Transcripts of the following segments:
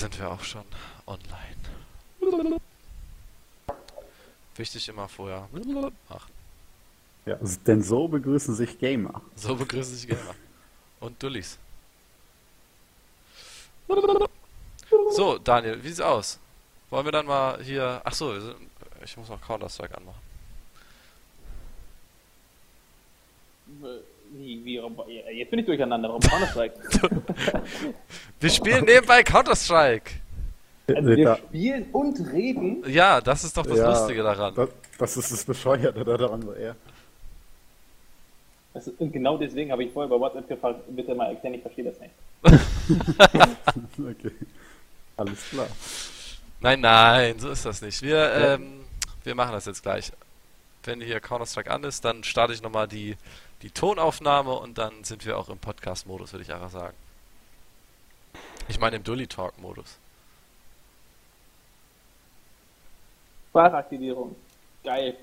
sind wir auch schon online. Wichtig immer vorher. Ach, Ja, denn so begrüßen sich Gamer. so begrüßen sich Gamer. Und Dullis. So, Daniel, wie sieht's aus? Wollen wir dann mal hier. Ach so, wir sind... ich muss noch Counter-Strike anmachen. Wie, wie, ja, jetzt bin ich durcheinander. Warum Counter-Strike? Wir spielen nebenbei Counter-Strike! Also wir spielen und reden. Ja, das ist doch das Ja, Lustige daran. Das, das ist das Bescheuerte daran. so eher. Also, und genau deswegen habe ich vorher bei WhatsApp gefragt, bitte mal erklären, ich verstehe das nicht. Okay. Alles klar. Nein, nein, so ist das nicht. Wir, ähm, wir machen das jetzt gleich. Wenn hier Counter-Strike an ist, dann starte ich nochmal die, die Tonaufnahme und dann sind wir auch im Podcast-Modus, würde ich einfach sagen. Ich meine im Dully-Talk-Modus. Sprachaktivierung. Geil.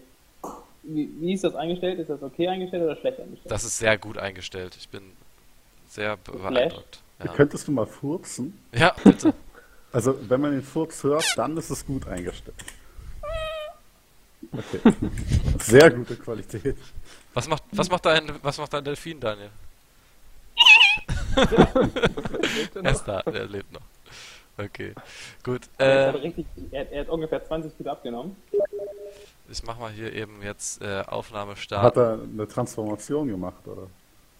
Wie, wie ist das eingestellt? Ist das okay eingestellt oder schlecht eingestellt? Das ist sehr gut eingestellt. Ich bin sehr beeindruckt. Ja, Könntest du mal furzen? ja bitte. Also, wenn man den Furz hört, dann ist es gut eingestellt. Okay. Sehr gute Qualität. Was macht, was macht dein, was macht dein Delfin, Daniel? er ist da, der lebt noch. Okay, gut. er, hat Äh, richtig, er, er hat ungefähr 20 Kilo abgenommen. ich mach mal hier eben jetzt äh, Aufnahme Hat starten. er eine Transformation gemacht, oder?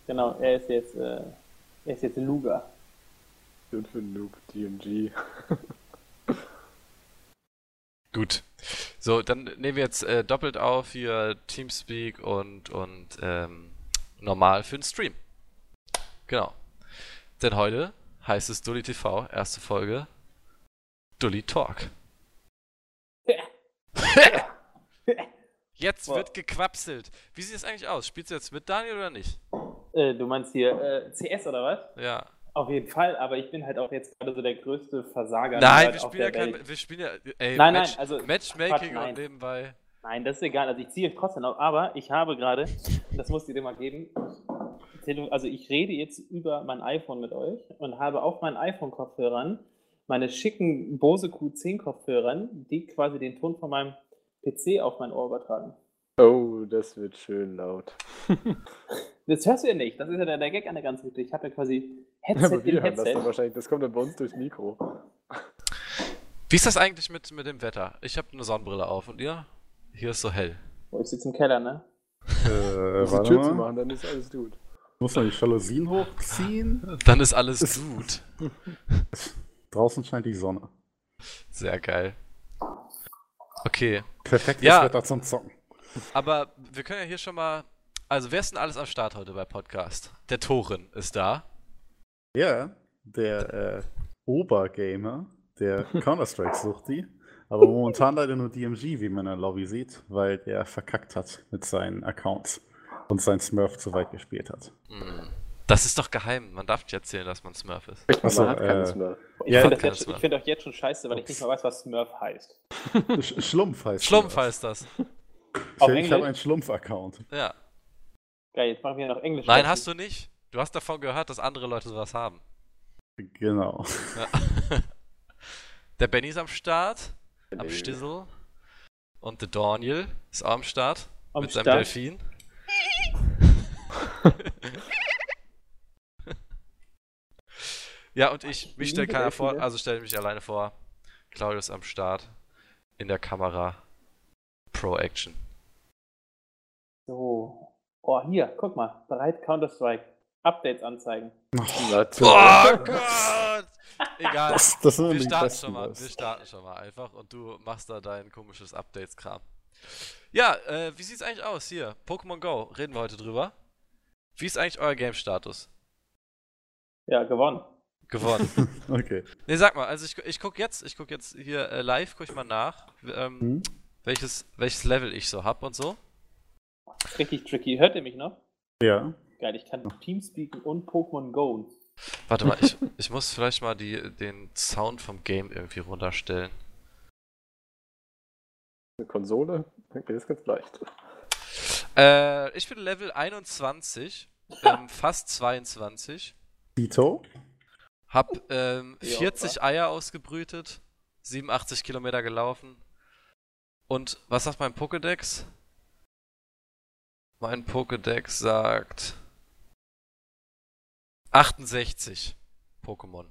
Genau, er ist jetzt, äh, er ist jetzt Luga. Und für Noob DMG. Gut. So, dann nehmen wir jetzt äh, doppelt auf hier Teamspeak und, und ähm, normal für den Stream. Genau. Denn heute heißt es Dully TV, erste Folge Dully Talk. Jetzt wird gequapselt. Wie sieht es eigentlich aus? Spielst du jetzt mit Daniel oder nicht? Äh, du meinst hier äh, CS oder was? Ja. Auf jeden Fall, aber ich bin halt auch jetzt gerade so der größte Versager Nein, Nerd wir auf spielen ja der kein. Wir spielen ja. Ey, Nein, Match, nein, also- Matchmaking Quatsch, und nebenbei. Nein, das ist egal. Also ich ziehe euch trotzdem auf, aber ich habe gerade, das musst ihr dir mal geben, also ich rede jetzt über mein iPhone mit euch und habe auf meinen iPhone-Kopfhörern meine schicken Bose Q10-Kopfhörern, die quasi den Ton von meinem PC auf mein Ohr übertragen. Oh, das wird schön laut. Das hörst du ja nicht. Das ist ja der, der Gag an der ganzen Geschichte. Ich habe ja quasi Headset Aber in wir das dann Headset. wahrscheinlich. Das kommt dann bei uns durchs Mikro. Wie ist das eigentlich mit, mit dem Wetter? Ich habe eine Sonnenbrille auf und ihr? Hier ist so hell. Oh, ich sitze im Keller, ne? Äh, warte Tür zu mal. machen, dann ist alles gut. Muss man die Jalousien hochziehen? Dann ist alles gut. Draußen scheint die Sonne. Sehr geil. Okay, Perfektes Ja. Wetter zum Zocken. Aber wir können ja hier schon mal. Also, wer ist denn alles am Start heute bei Podcast? Der Torin ist da. Ja, der äh, Obergamer, der Counter-Strike sucht die. Aber momentan leider nur DMG, wie man in der Lobby sieht, weil der verkackt hat mit seinen Accounts und sein Smurf zu weit gespielt hat. Hm. Das ist doch geheim. Man darf nicht erzählen, dass man Smurf ist. Achso, Man hat äh, mehr. Ich Ja, finde ich find doch jetzt schon scheiße, weil ich nicht mal weiß, was Smurf heißt. Sch Schlumpf heißt Schlumpf das. heißt das. Auf Ich, habe einen Schlumpf-Account. Ja. Geil, jetzt machen wir noch Englisch. Nein, hast du nicht. Du hast davon gehört, dass andere Leute sowas haben. Genau. Ja. Der Benny ist am Start. Am Nee. Stissel. Und der Daniel ist auch am Start. Am mit seinem Start. Delfin. ja, und ich, mich stellt Liebe keiner vor, Delfine. also stelle mich alleine vor. Claudius am Start. In der Kamera. Pro Action. So. Oh, hier, guck mal. Bereit Counter-Strike. Updates anzeigen. Natürlich. Oh Gott! Egal. Das, das Wir starten schon mal, wir starten schon mal einfach und du machst da dein komisches Updates-Kram. Ja, äh, wie sieht's eigentlich aus hier? Pokémon Go, reden wir heute drüber. Wie ist eigentlich euer Game-Status? Ja, gewonnen. Gewonnen. Okay. ne, sag mal, also ich, ich guck jetzt, ich guck jetzt hier äh, live, guck ich mal nach, ähm, Hm? welches, welches Level ich so hab und so. Richtig tricky. Hört ihr mich noch? Ja. Geil, ich kann Teamspeaken und Pokémon Go. Warte mal, ich, ich muss vielleicht mal die, den Sound vom Game irgendwie runterstellen. Eine Konsole, dann geht es ganz leicht. Äh, ich bin Level 21, ähm, fast 22. Tito? Hab ähm, Ja, 40 Eier ausgebrütet, 87 Kilometer gelaufen. Und was sagt mein Pokédex? Mein Pokédex sagt 68 Pokémon.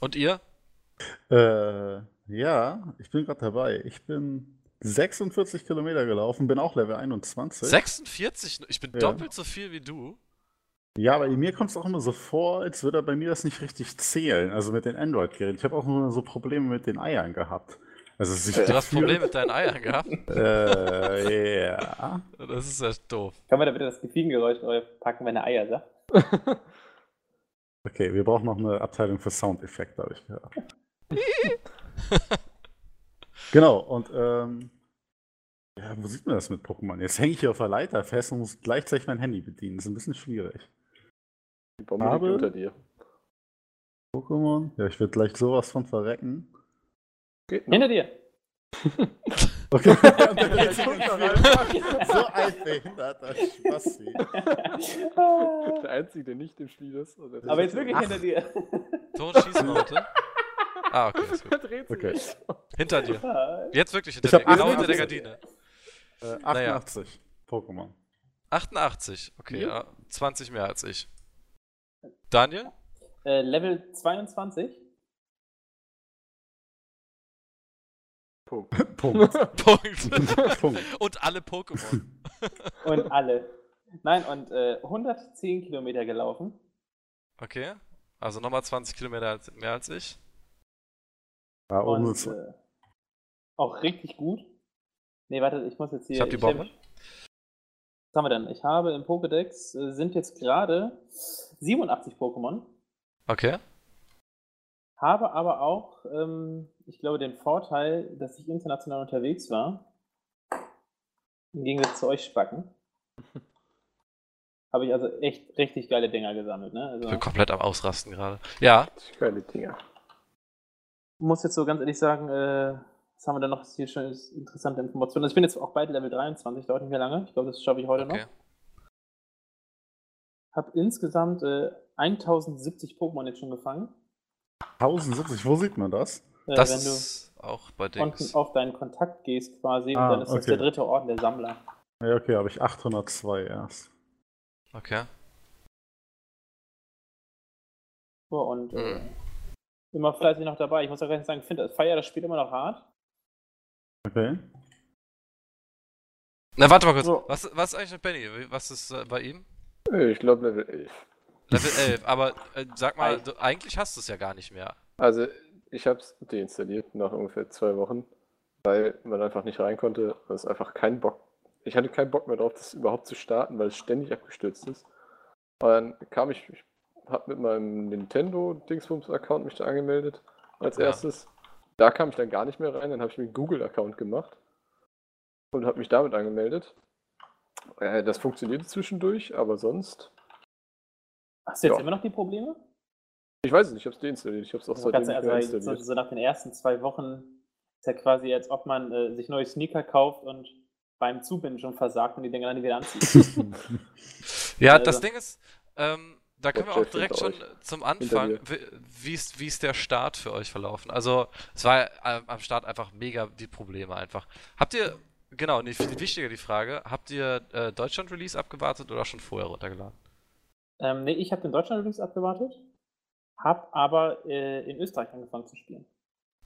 Und ihr? Äh, ja, ich bin gerade dabei. Ich bin 46 Kilometer gelaufen, bin auch Level 21. 46? Ich bin Ja. doppelt so viel wie du. Ja, aber mir kommt es auch immer so vor, als würde er bei mir das nicht richtig zählen. Also mit den Android-Geräten. Ich habe auch immer so Probleme mit den Eiern gehabt. Also ist Du hast Probleme mit deinen Eiern gehabt. Äh, ja. Das ist ja doof. Können wir da bitte das Gefiegengeräusch drauf packen, wenn er Eier sagt? Okay, wir brauchen noch eine Abteilung für Soundeffekte, habe ich gehört. genau, und ähm, ja, wo sieht man das mit Pokémon? Jetzt hänge ich hier auf der Leiter fest und muss gleichzeitig mein Handy bedienen. Das ist ein bisschen schwierig. Die Bombe liegt Aber- unter dir. Pokémon? Ja, ich würde gleich sowas von verrecken. Geht. Hinter dir! Okay. so ein behinderter Spasti. Der Einzige, der nicht im Spiel ist. Aber jetzt wirklich Ach. hinter dir. Ton schießen bitte. Ah, okay, ist gut. Okay. Hinter dir. Jetzt wirklich Ich hinter dir. Genau hinter der 88. Gardine. Äh, Naja. 88 Pokémon. 88. Okay, Ja. ja. 20 mehr als ich. Daniel? Äh, Level 22. Punkt. Punkt. Punkt. Punkt. Und alle Pokémon. Und alle. Nein, und äh, 110 Kilometer gelaufen. Okay. Also nochmal 20 Kilometer mehr als ich. Ja, ohne Und äh, auch richtig gut. Nee, warte, ich muss jetzt hier. Ich hab die Bombe. Was haben wir denn? Ich habe im Pokédex äh, sind jetzt gerade 87 Pokémon. Okay. Habe aber auch, ähm, ich glaube, den Vorteil, dass ich international unterwegs war. Im Gegensatz zu euch Spacken. Habe ich also echt richtig geile Dinger gesammelt. Ne? Ich Also, bin komplett am Ausrasten gerade. Ja. Geile Dinger. muss jetzt so ganz ehrlich sagen, äh, was haben wir da noch hier schon interessante Informationen? Also ich bin jetzt auch bald Level 23, dauert nicht mehr lange. Ich glaube, das schaffe ich heute Okay. noch. Habe insgesamt äh, 1070 Pokémon jetzt schon gefangen. 1070, wo sieht man das? Äh, Das wenn du ist auch bei unten Dings. auf deinen Kontakt gehst quasi Ah, und dann ist das okay. der dritte Orden der Sammler. Ja, okay, habe ich 802 erst. Okay. So, und äh, Mhm. immer fleißig noch dabei. Ich muss auch gar nicht sagen, ich finde, feier das Spiel immer noch hart. Okay. Na, warte mal kurz. So. Was, was ist eigentlich mit Benny? Was ist äh, bei ihm? Äh, Ich glaube Level 11. Level 11. Aber äh, sag mal, du, eigentlich hast du es ja gar nicht mehr. Also, ich habe es deinstalliert nach ungefähr zwei Wochen, weil man einfach nicht rein konnte. Das ist einfach kein Bock. Ich hatte keinen Bock mehr drauf, das überhaupt zu starten, weil es ständig abgestürzt ist. Und dann kam ich, ich habe mit meinem Nintendo-Dingsbums-Account mich da angemeldet als Ja. erstes. Da kam ich dann gar nicht mehr rein, dann habe ich mir einen Google-Account gemacht und habe mich damit angemeldet. Äh, das funktionierte zwischendurch, aber sonst. Hast du jetzt Ja. immer noch die Probleme? Ich weiß es nicht, ich habe es deinstalliert. Ich habe es auch Also seitdem also, so, installiert. so nach den ersten zwei Wochen ist ja quasi, als ob man äh, sich neue Sneaker kauft und beim Zubinden schon versagt und die Dinger dann wieder anzieht. Ja, Also- das Ding ist, ähm, da können wir auch direkt schon zum Anfang, wie- ist, wie ist der Start für euch verlaufen? Also, es war am am Start einfach mega die Probleme einfach. Habt ihr, genau, nee, viel wichtiger die Frage, habt ihr äh, Deutschland-Release abgewartet oder schon vorher runtergeladen? ähm, nee, ich habe den Deutschland-Release abgewartet, habe aber äh, in Österreich angefangen zu spielen.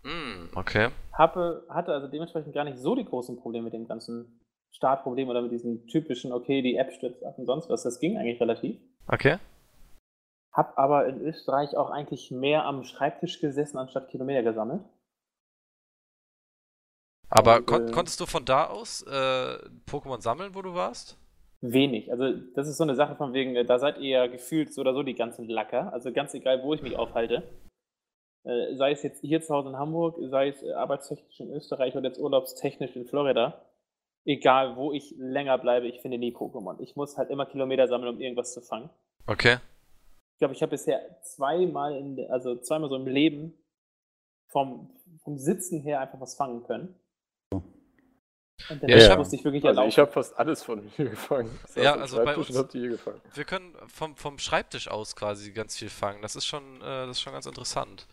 Hm, okay. Habe, hatte also dementsprechend gar nicht so die großen Probleme mit dem ganzen Startproblem oder mit diesen typischen, okay, die App stürzt ab und sonst was. Das ging eigentlich relativ. Okay. Hab aber in Österreich auch eigentlich mehr am Schreibtisch gesessen, anstatt Kilometer gesammelt. Aber Und, kon äh, konntest du von da aus äh, Pokémon sammeln, wo du warst? Wenig. Also, das ist so eine Sache von wegen, äh, da seid ihr ja gefühlt so oder so die ganzen Lacker. Also, ganz egal, wo ich mich aufhalte. Äh, sei es jetzt hier zu Hause in Hamburg, sei es äh, arbeitstechnisch in Österreich oder jetzt urlaubstechnisch in Florida. Egal, wo ich länger bleibe, ich finde nie Pokémon. Ich muss halt immer Kilometer sammeln, um irgendwas zu fangen. Okay. Ich glaube, ich habe bisher zweimal, in, also zweimal so im Leben vom, vom Sitzen her einfach was fangen können. Und dann Ja, ich musste ich wirklich Also erlauben. ich habe fast alles von hier gefangen. Ich saß Ja, am also bei uns-. Wir können vom, vom Schreibtisch aus quasi ganz viel fangen. Das ist schon, äh, das ist schon ganz interessant.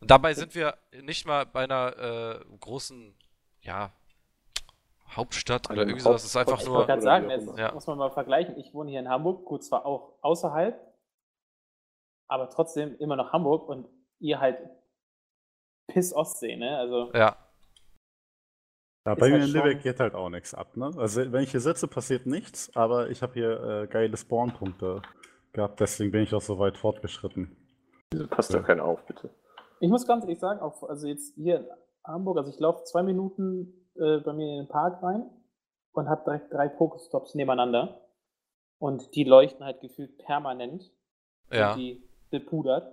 Und dabei sind wir nicht mal bei einer äh, großen, ja, Hauptstadt oder irgendwie sowas. Es ist einfach ich nur. wollte gerade oder sagen, jetzt. Ja. muss man mal vergleichen. Ich wohne hier in Hamburg, gut, zwar auch außerhalb, aber trotzdem immer noch Hamburg und ihr halt Piss Ostsee, ne? Also, Ja, Ja, bei halt mir in Lübeck schon- geht halt auch nichts ab, ne? Also wenn ich hier sitze, passiert nichts, aber ich habe hier äh, geile Spawnpunkte gehabt, deswegen bin ich auch so weit fortgeschritten. Wieso passt Ja. da keiner auf, bitte? ich muss ganz ehrlich sagen, auch, also jetzt hier in Hamburg, also ich laufe zwei Minuten äh, bei mir in den Park rein und habe direkt drei Pokestops nebeneinander und die leuchten halt gefühlt permanent. sind ja. die bepudert.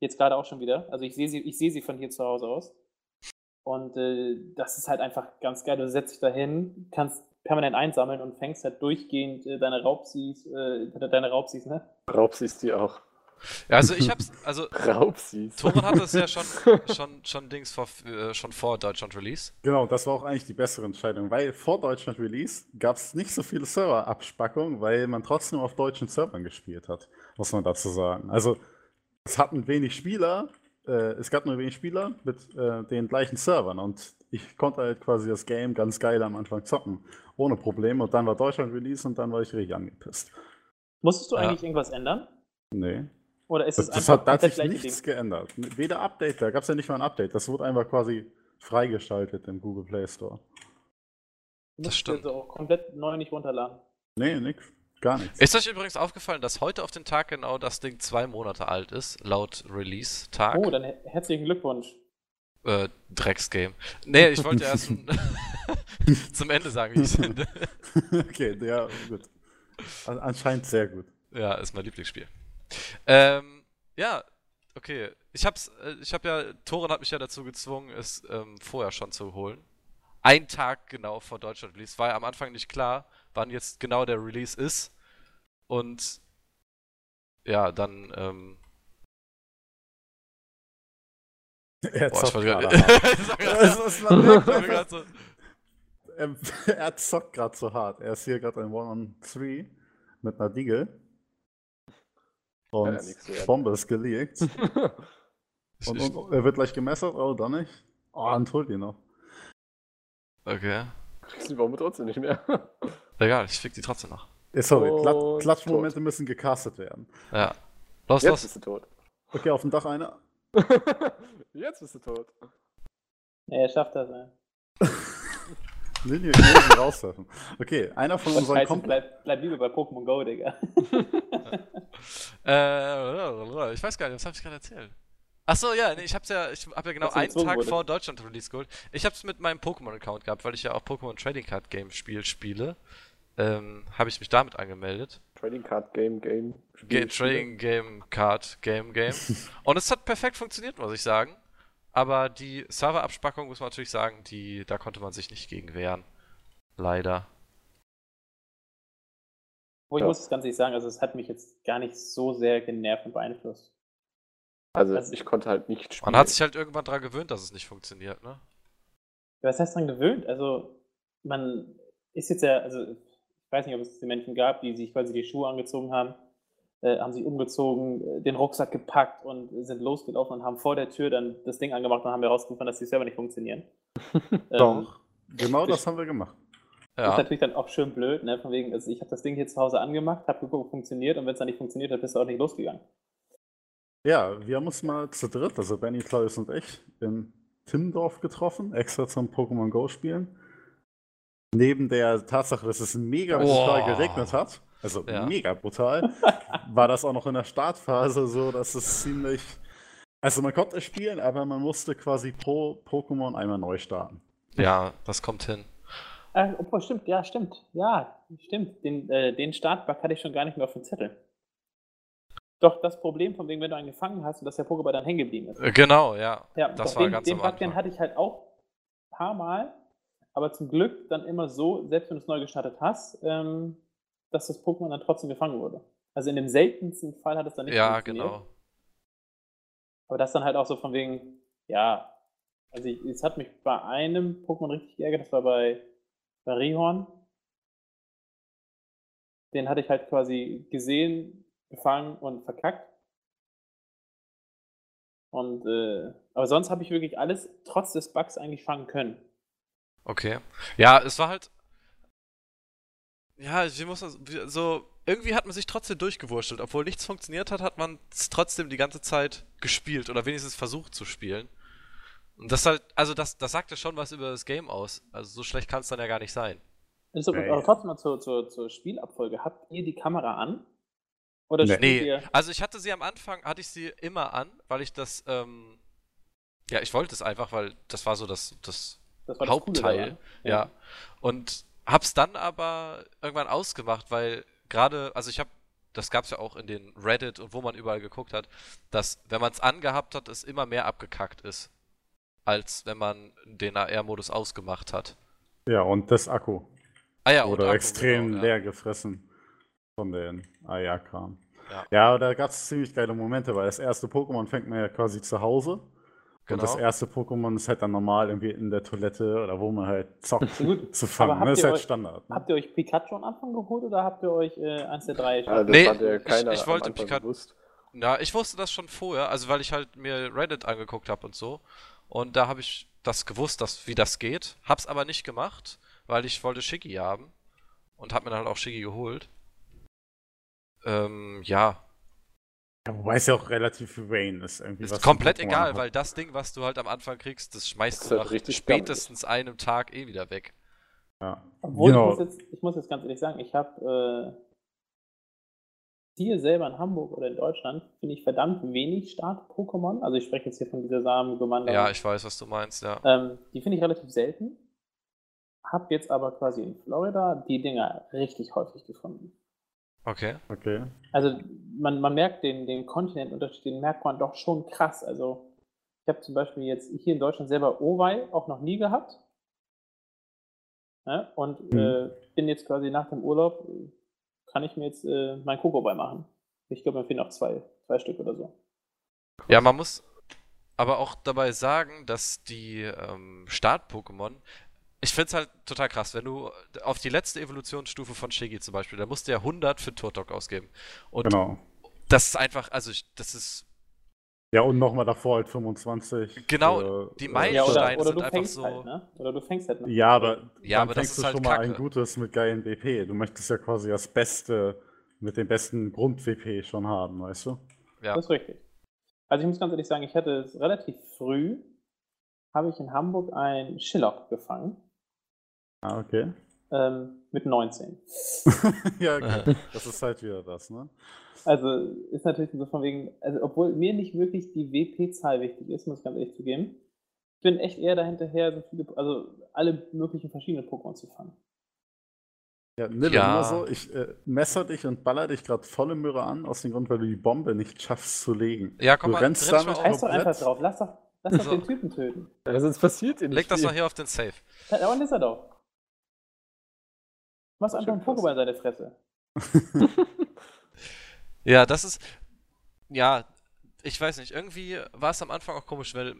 Jetzt gerade auch schon wieder. Also ich sehe sie, ich sehe sie von hier zu Hause aus. Und äh, das ist halt einfach ganz geil. Du setzt dich da hin, kannst permanent einsammeln und fängst halt durchgehend äh, deine Raubsies, äh, deine Raubsies, ne? Raubsies die auch. ja. Also ich hab's, also Raubsies. Thoran hat das ja schon, schon, schon Dings vor, äh, schon vor Deutschland Release. Genau, das war auch eigentlich die bessere Entscheidung, weil vor Deutschland Release gab es nicht so viele Serverabspackungen, weil man trotzdem auf deutschen Servern gespielt hat, muss man dazu sagen. Also es hatten wenig Spieler, äh, es gab nur wenig Spieler mit äh, den gleichen Servern und ich konnte halt quasi das Game ganz geil am Anfang zocken, ohne Probleme und dann war Deutschland Release und dann war ich richtig angepisst. Musstest du Ja. eigentlich irgendwas ändern? Nee. Oder ist Das, es das einfach hat, da hat sich nichts Ding? geändert. Weder Update, da gab es ja nicht mal ein Update. Das wurde einfach quasi freigeschaltet im Google Play Store. Das stimmt. Also auch komplett neu nicht runterladen. Nee, nix. Gar nichts. Ist euch übrigens aufgefallen, dass heute auf den Tag genau das Ding zwei Monate alt ist, laut Release-Tag? Oh, dann her- herzlichen Glückwunsch. Äh, Drecksgame. Nee, ich wollte erst ein- zum Ende sagen, wie ich finde. okay, ja, gut. An anscheinend sehr gut. Ja, ist mein Lieblingsspiel. Ähm, ja, okay. Ich hab's, äh, ich hab ja, Toren hat mich ja dazu gezwungen, es ähm, vorher schon zu holen. Ein Tag genau vor Deutschland Release. War ja am Anfang nicht klar, wann jetzt genau der Release ist. Und ja, dann, ähm, Er boah, ich zockt gerade grad- so- er, zockt gerade so hart. Er ist hier gerade ein One-on-Three mit einer Diggle. Und Ja. Bombe ist gelegt. Und, und er wird gleich gemessert, oh, doch nicht. Oh, und holt ihn noch. Okay. Kriegst die Bombe trotzdem nicht mehr. Egal, ich fick die trotzdem noch. Eh, sorry, Und Klatschmomente müssen gecastet werden. Ja. Los, Jetzt los. bist du tot. Okay, auf dem Dach einer. Jetzt bist du tot. Ja, er schafft das, ne? Linie Linie rauswerfen. Okay, einer von unseren Komp bleib, bleib lieber bei Pokémon Go, Digga. Äh, ich weiß gar nicht, was habe ich gerade erzählt? Achso, ja, nee, ich hab's ja, ich hab ja genau einen Tag wurdest. vor Deutschland Release geholt. Ich hab's mit meinem Pokémon-Account gehabt, weil ich ja auch Pokémon Trading Card Game Spiel spiele. Ähm, habe ich mich damit angemeldet. Trading Card Game Game. Ge Trading Game Card Game Game. Und es hat perfekt funktioniert, muss ich sagen. Aber die Serverabspackung, muss man natürlich sagen, die, da konnte man sich nicht gegen wehren. Leider. Wo ich Ja. muss es ganz ehrlich sagen, also es hat mich jetzt gar nicht so sehr genervt und beeinflusst. Also Also- ich konnte halt nicht spielen. Man hat sich halt irgendwann dran gewöhnt, dass es nicht funktioniert, ne? Was heißt dran gewöhnt? Also, man ist jetzt ja, also ich weiß nicht, ob es die Menschen gab, die sich quasi die Schuhe angezogen haben, äh, haben sich umgezogen, äh, den Rucksack gepackt und sind losgelaufen und haben vor der Tür dann das Ding angemacht und haben herausgefunden, dass die Server nicht funktionieren. Ähm, Doch. Genau ich- das haben wir gemacht. Ist Ja. natürlich dann auch schön blöd, ne? Von wegen, also ich habe das Ding hier zu Hause angemacht, habe geguckt, funktioniert und wenn es dann nicht funktioniert hat, bist du auch nicht losgegangen. Ja, wir haben uns mal zu dritt, also Benny, Claudius und ich, in Timmendorf getroffen, extra zum Pokémon Go spielen. Neben der Tatsache, dass es mega brutal Boah. geregnet hat, also Ja. mega brutal, war das auch noch in der Startphase so, dass es ziemlich. Also man konnte spielen, aber man musste quasi pro Pokémon einmal neu starten. Ja, das kommt hin. Äh, obwohl, stimmt, ja, stimmt. Ja, stimmt. Den, äh, den Startbug hatte ich schon gar nicht mehr auf dem Zettel. Doch das Problem, von wegen, wenn du einen gefangen hast und dass der Pokéball dann hängen geblieben ist. Genau, ja. Ja, das war den, ganz den am Anfang. hatte ich halt auch ein paar Mal, aber zum Glück dann immer so, selbst wenn du es neu gestartet hast, ähm, dass das Pokémon dann trotzdem gefangen wurde. Also in dem seltensten Fall hat es dann nicht Ja, funktioniert. genau. Aber das dann halt auch so von wegen, ja, Also ich, es hat mich bei einem Pokémon richtig geärgert, das war bei, bei Rihorn. Den hatte ich halt quasi gesehen, gefangen und verkackt. Und äh, aber sonst habe ich wirklich alles trotz des Bugs eigentlich fangen können. Okay. Ja, es war halt. Ja, wie muss So, irgendwie hat man sich trotzdem durchgewurschtelt. Obwohl nichts funktioniert hat, hat man es trotzdem die ganze Zeit gespielt oder wenigstens versucht zu spielen. Und das halt, also das, das sagt ja schon was über das Game aus. Also so schlecht kann es dann ja gar nicht sein. Ey. aber trotzdem mal zur, zur, zur Spielabfolge. Habt ihr die Kamera an? Oder Nee. Nee, also ich hatte sie am Anfang, hatte ich sie immer an, weil ich das, ähm, ja, ich wollte es einfach, weil das war so das, das Das war Hauptteil. daran. ja. Und hab's dann aber irgendwann ausgemacht, weil gerade, also ich hab, das gab's ja auch in den Reddit und wo man überall geguckt hat, dass wenn man es angehabt hat, es immer mehr abgekackt ist, als wenn man den AR-Modus ausgemacht hat. Ja, und das Akku. Ah ja, und Oder Akku, extrem genau, ja. leer gefressen von den AR-Kram. Ja. Ja, da gab es ziemlich geile Momente, weil das erste Pokémon fängt man ja quasi zu Hause. Und das Genau. erste Pokémon ist halt dann normal irgendwie in der Toilette oder wo man halt zockt Gut, zu fangen. Das ist ihr halt euch- Standard. Ne? Habt ihr euch Pikachu am Anfang geholt oder habt ihr euch äh, eins der drei? Ja, das Nee, ich- keiner ich wollte am Anfang Pika- bewusst. Ja, ich wusste das schon vorher, also weil ich halt mir Reddit angeguckt habe und so. Und da habe ich das gewusst, dass, wie das geht. Hab's aber nicht gemacht, weil ich wollte Shiggy haben. Und hab mir dann halt auch Shiggy geholt. Ähm, ja, Ja, wobei es ja auch relativ viel Rain ist. Irgendwie, ist was komplett egal, hat. weil das Ding, was du halt am Anfang kriegst, das schmeißt Das du halt nach richtig spätestens einem Tag eh wieder weg. Ja. Obwohl, Genau. ich, muss jetzt, ich muss jetzt ganz ehrlich sagen, ich habe äh, hier selber in Hamburg oder in Deutschland, finde ich verdammt wenig Start-Pokémon. Also ich spreche jetzt hier von dieser Samen-Gemeinde. Ja, ich weiß, was du meinst, ja. Ähm, die finde ich relativ selten. Hab jetzt aber quasi in Florida die Dinger richtig häufig gefunden. Okay. Okay. Also man, man merkt den, den Kontinentunterschied, den merkt man doch schon krass. Also ich habe zum Beispiel jetzt hier in Deutschland selber Owei auch noch nie gehabt. Ja, und Mhm. äh, bin jetzt quasi nach dem Urlaub, kann ich mir jetzt äh, mein Kokobei machen. Ich glaube, mir fehlen noch zwei, zwei Stück oder so. Ja, man muss aber auch dabei sagen, dass die ähm, Start-Pokémon, ich find's halt total krass, wenn du auf die letzte Evolutionsstufe von Shiggy zum Beispiel, da musst du ja 100 für Turtok ausgeben. Und Genau. das ist einfach, also ich, das ist, Ja, und nochmal davor halt 25. Genau, die äh, Ja, Meilensteine oder, oder sind du einfach fängst so- halt, ne? Oder du fängst halt noch. Ja, aber Ja, dann aber das fängst ist du halt schon mal ein gutes mit geilen WP. Du möchtest ja quasi das Beste mit dem besten Grund-WP schon haben, weißt du? ja. Das ist richtig. Also ich muss ganz ehrlich sagen, ich hatte es relativ früh, habe ich in Hamburg ein Shillock gefangen, Ah, okay. ähm, mit 19. ja, okay. das ist halt wieder das, ne? Also ist natürlich so von wegen, also obwohl mir nicht wirklich die WP-Zahl wichtig ist, muss ich ganz ehrlich zugeben. Ich bin echt eher dahinterher, so viele, also alle möglichen verschiedenen Pokémon zu fangen. Ja, Nille, Ja. nur so, ich äh, messer dich und baller dich gerade volle Möhre an, aus dem Grund, weil du die Bombe nicht schaffst zu legen. Ja, komm Du mal, rennst renn damit Scheiß auf. doch einfach drauf, lass doch, lass doch So. den Typen töten. Ja, sonst passiert nicht Leg das mal hier auf den Safe. Ja, Da unten ist er doch. Du machst einfach einen. Pokéball in seine Fresse. Ja, das ist. Ja, ich weiß nicht. Irgendwie war es am Anfang auch komisch, weil.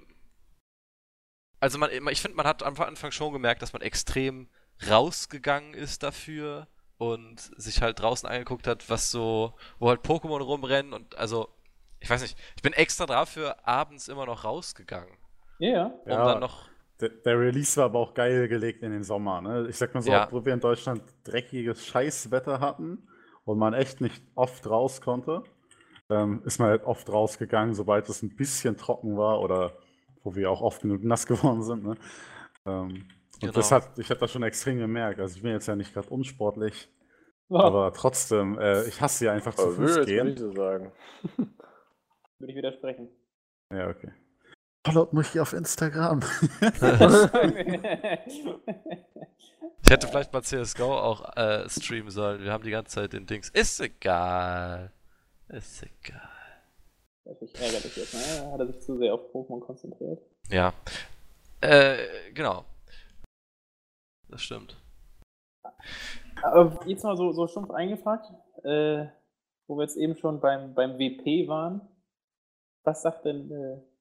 Also man, ich finde, man hat am Anfang schon gemerkt, dass man extrem rausgegangen ist dafür und sich halt draußen angeguckt hat, was so, wo halt Pokémon rumrennen und also, ich weiß nicht, ich bin extra dafür abends immer noch rausgegangen, Ja, ja. um Ja. dann noch, Der, der Release war aber auch geil gelegt in den Sommer, ne? Ich sag mal so, Ja. obwohl wir in Deutschland dreckiges Scheißwetter hatten und man echt nicht oft raus konnte, ähm, ist man halt oft rausgegangen, sobald es ein bisschen trocken war oder wo wir auch oft genug nass geworden sind, ne? Ähm, und Genau. das hat, ich habe das schon extrem gemerkt. Also ich bin jetzt ja nicht gerade unsportlich, Oh, aber trotzdem, äh, ich hasse ja einfach zu Fuß würde gehen. nicht so sagen. würde ich widersprechen. Ja, okay. Followt mich auf Instagram. ich hätte vielleicht mal CSGO auch äh, streamen sollen, wir haben die ganze Zeit den Dings, ist egal, ist egal. Das ist ärgerlich jetzt, ne? Hat er sich zu sehr auf Pokémon konzentriert. Ja. Äh, genau. Das stimmt. Aber jetzt mal so, so stumpf eingefragt, äh, wo wir jetzt eben schon beim, beim WP waren. Was sagt denn äh,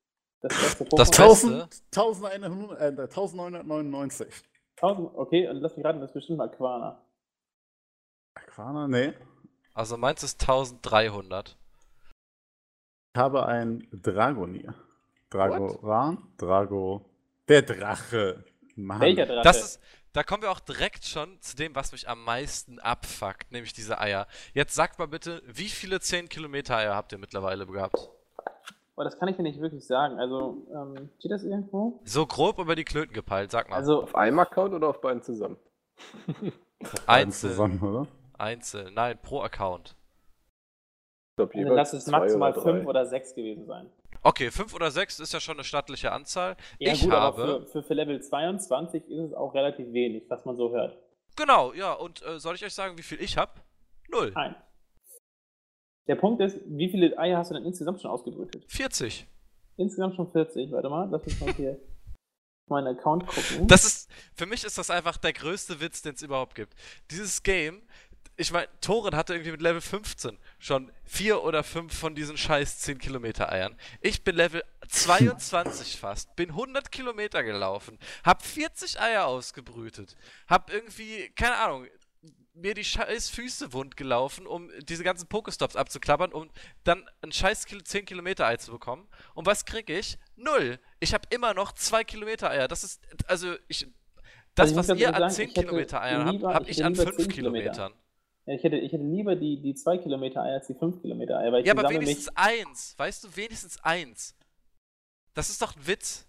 Das beste Das Pokémon. Beste? 1000, 1100, äh, 1999. 1000, okay, und lass mich raten, das ist bestimmt Aquana. Aquana? Nee. Also meins ist 1300. Ich habe ein Dragonier. Dragoran? Drago. Der Drache. Mann. Welcher Drache? Das ist, da kommen wir auch direkt schon zu dem, was mich am meisten abfuckt, nämlich diese Eier. Jetzt sagt mal bitte, wie viele 10 Kilometer Eier habt ihr mittlerweile gehabt? Oh, das kann ich dir nicht wirklich sagen. Also, ähm, steht das irgendwo? So grob über die Klöten gepeilt, sag mal. Also, Auf einem Account oder auf beiden zusammen? Einzeln, zusammen, oder? einzeln, nein, pro Account. Ich glaube, also lass es maximal oder fünf oder sechs gewesen sein. Okay, 5 oder 6 ist ja schon eine stattliche Anzahl. Ja, ich gut, habe. aber für, für, für Level 22 ist es auch relativ wenig, was man so hört. Genau, ja, und äh, soll ich euch sagen, wie viel ich habe? Null. Nein. Der Punkt ist, wie viele Eier hast du denn insgesamt schon ausgebrütet? 40. Insgesamt schon 40. Warte mal, lass mich mal hier auf meinen Account gucken. Das ist, für mich ist das einfach der größte Witz, den es überhaupt gibt. Dieses Game, ich meine, Toren hatte irgendwie mit Level 15 schon vier oder fünf von diesen scheiß 10 Kilometer Eiern. Ich bin Level 22 fast, bin 100 Kilometer gelaufen, hab 40 Eier ausgebrütet, hab irgendwie, keine Ahnung, mir die scheiß Füße wund gelaufen, um diese ganzen Pokestops abzuklappern, um dann ein scheiß Kil 10 Kilometer Ei zu bekommen. Und was krieg ich? Null. Ich habe immer noch 2 Kilometer Eier. Das ist, also ich, das, Also was ihr an sagen, 10 ich hätte Kilometer Eiern habt, habe ich an lieber 5 10 Kilometer. Kilometern. Ja, ich, hätte, ich hätte lieber die, die 2 Kilometer Eier als die 5 Kilometer Eier, weil ich Ja, aber wenigstens mich. eins. Weißt du, wenigstens eins. Das ist doch ein Witz.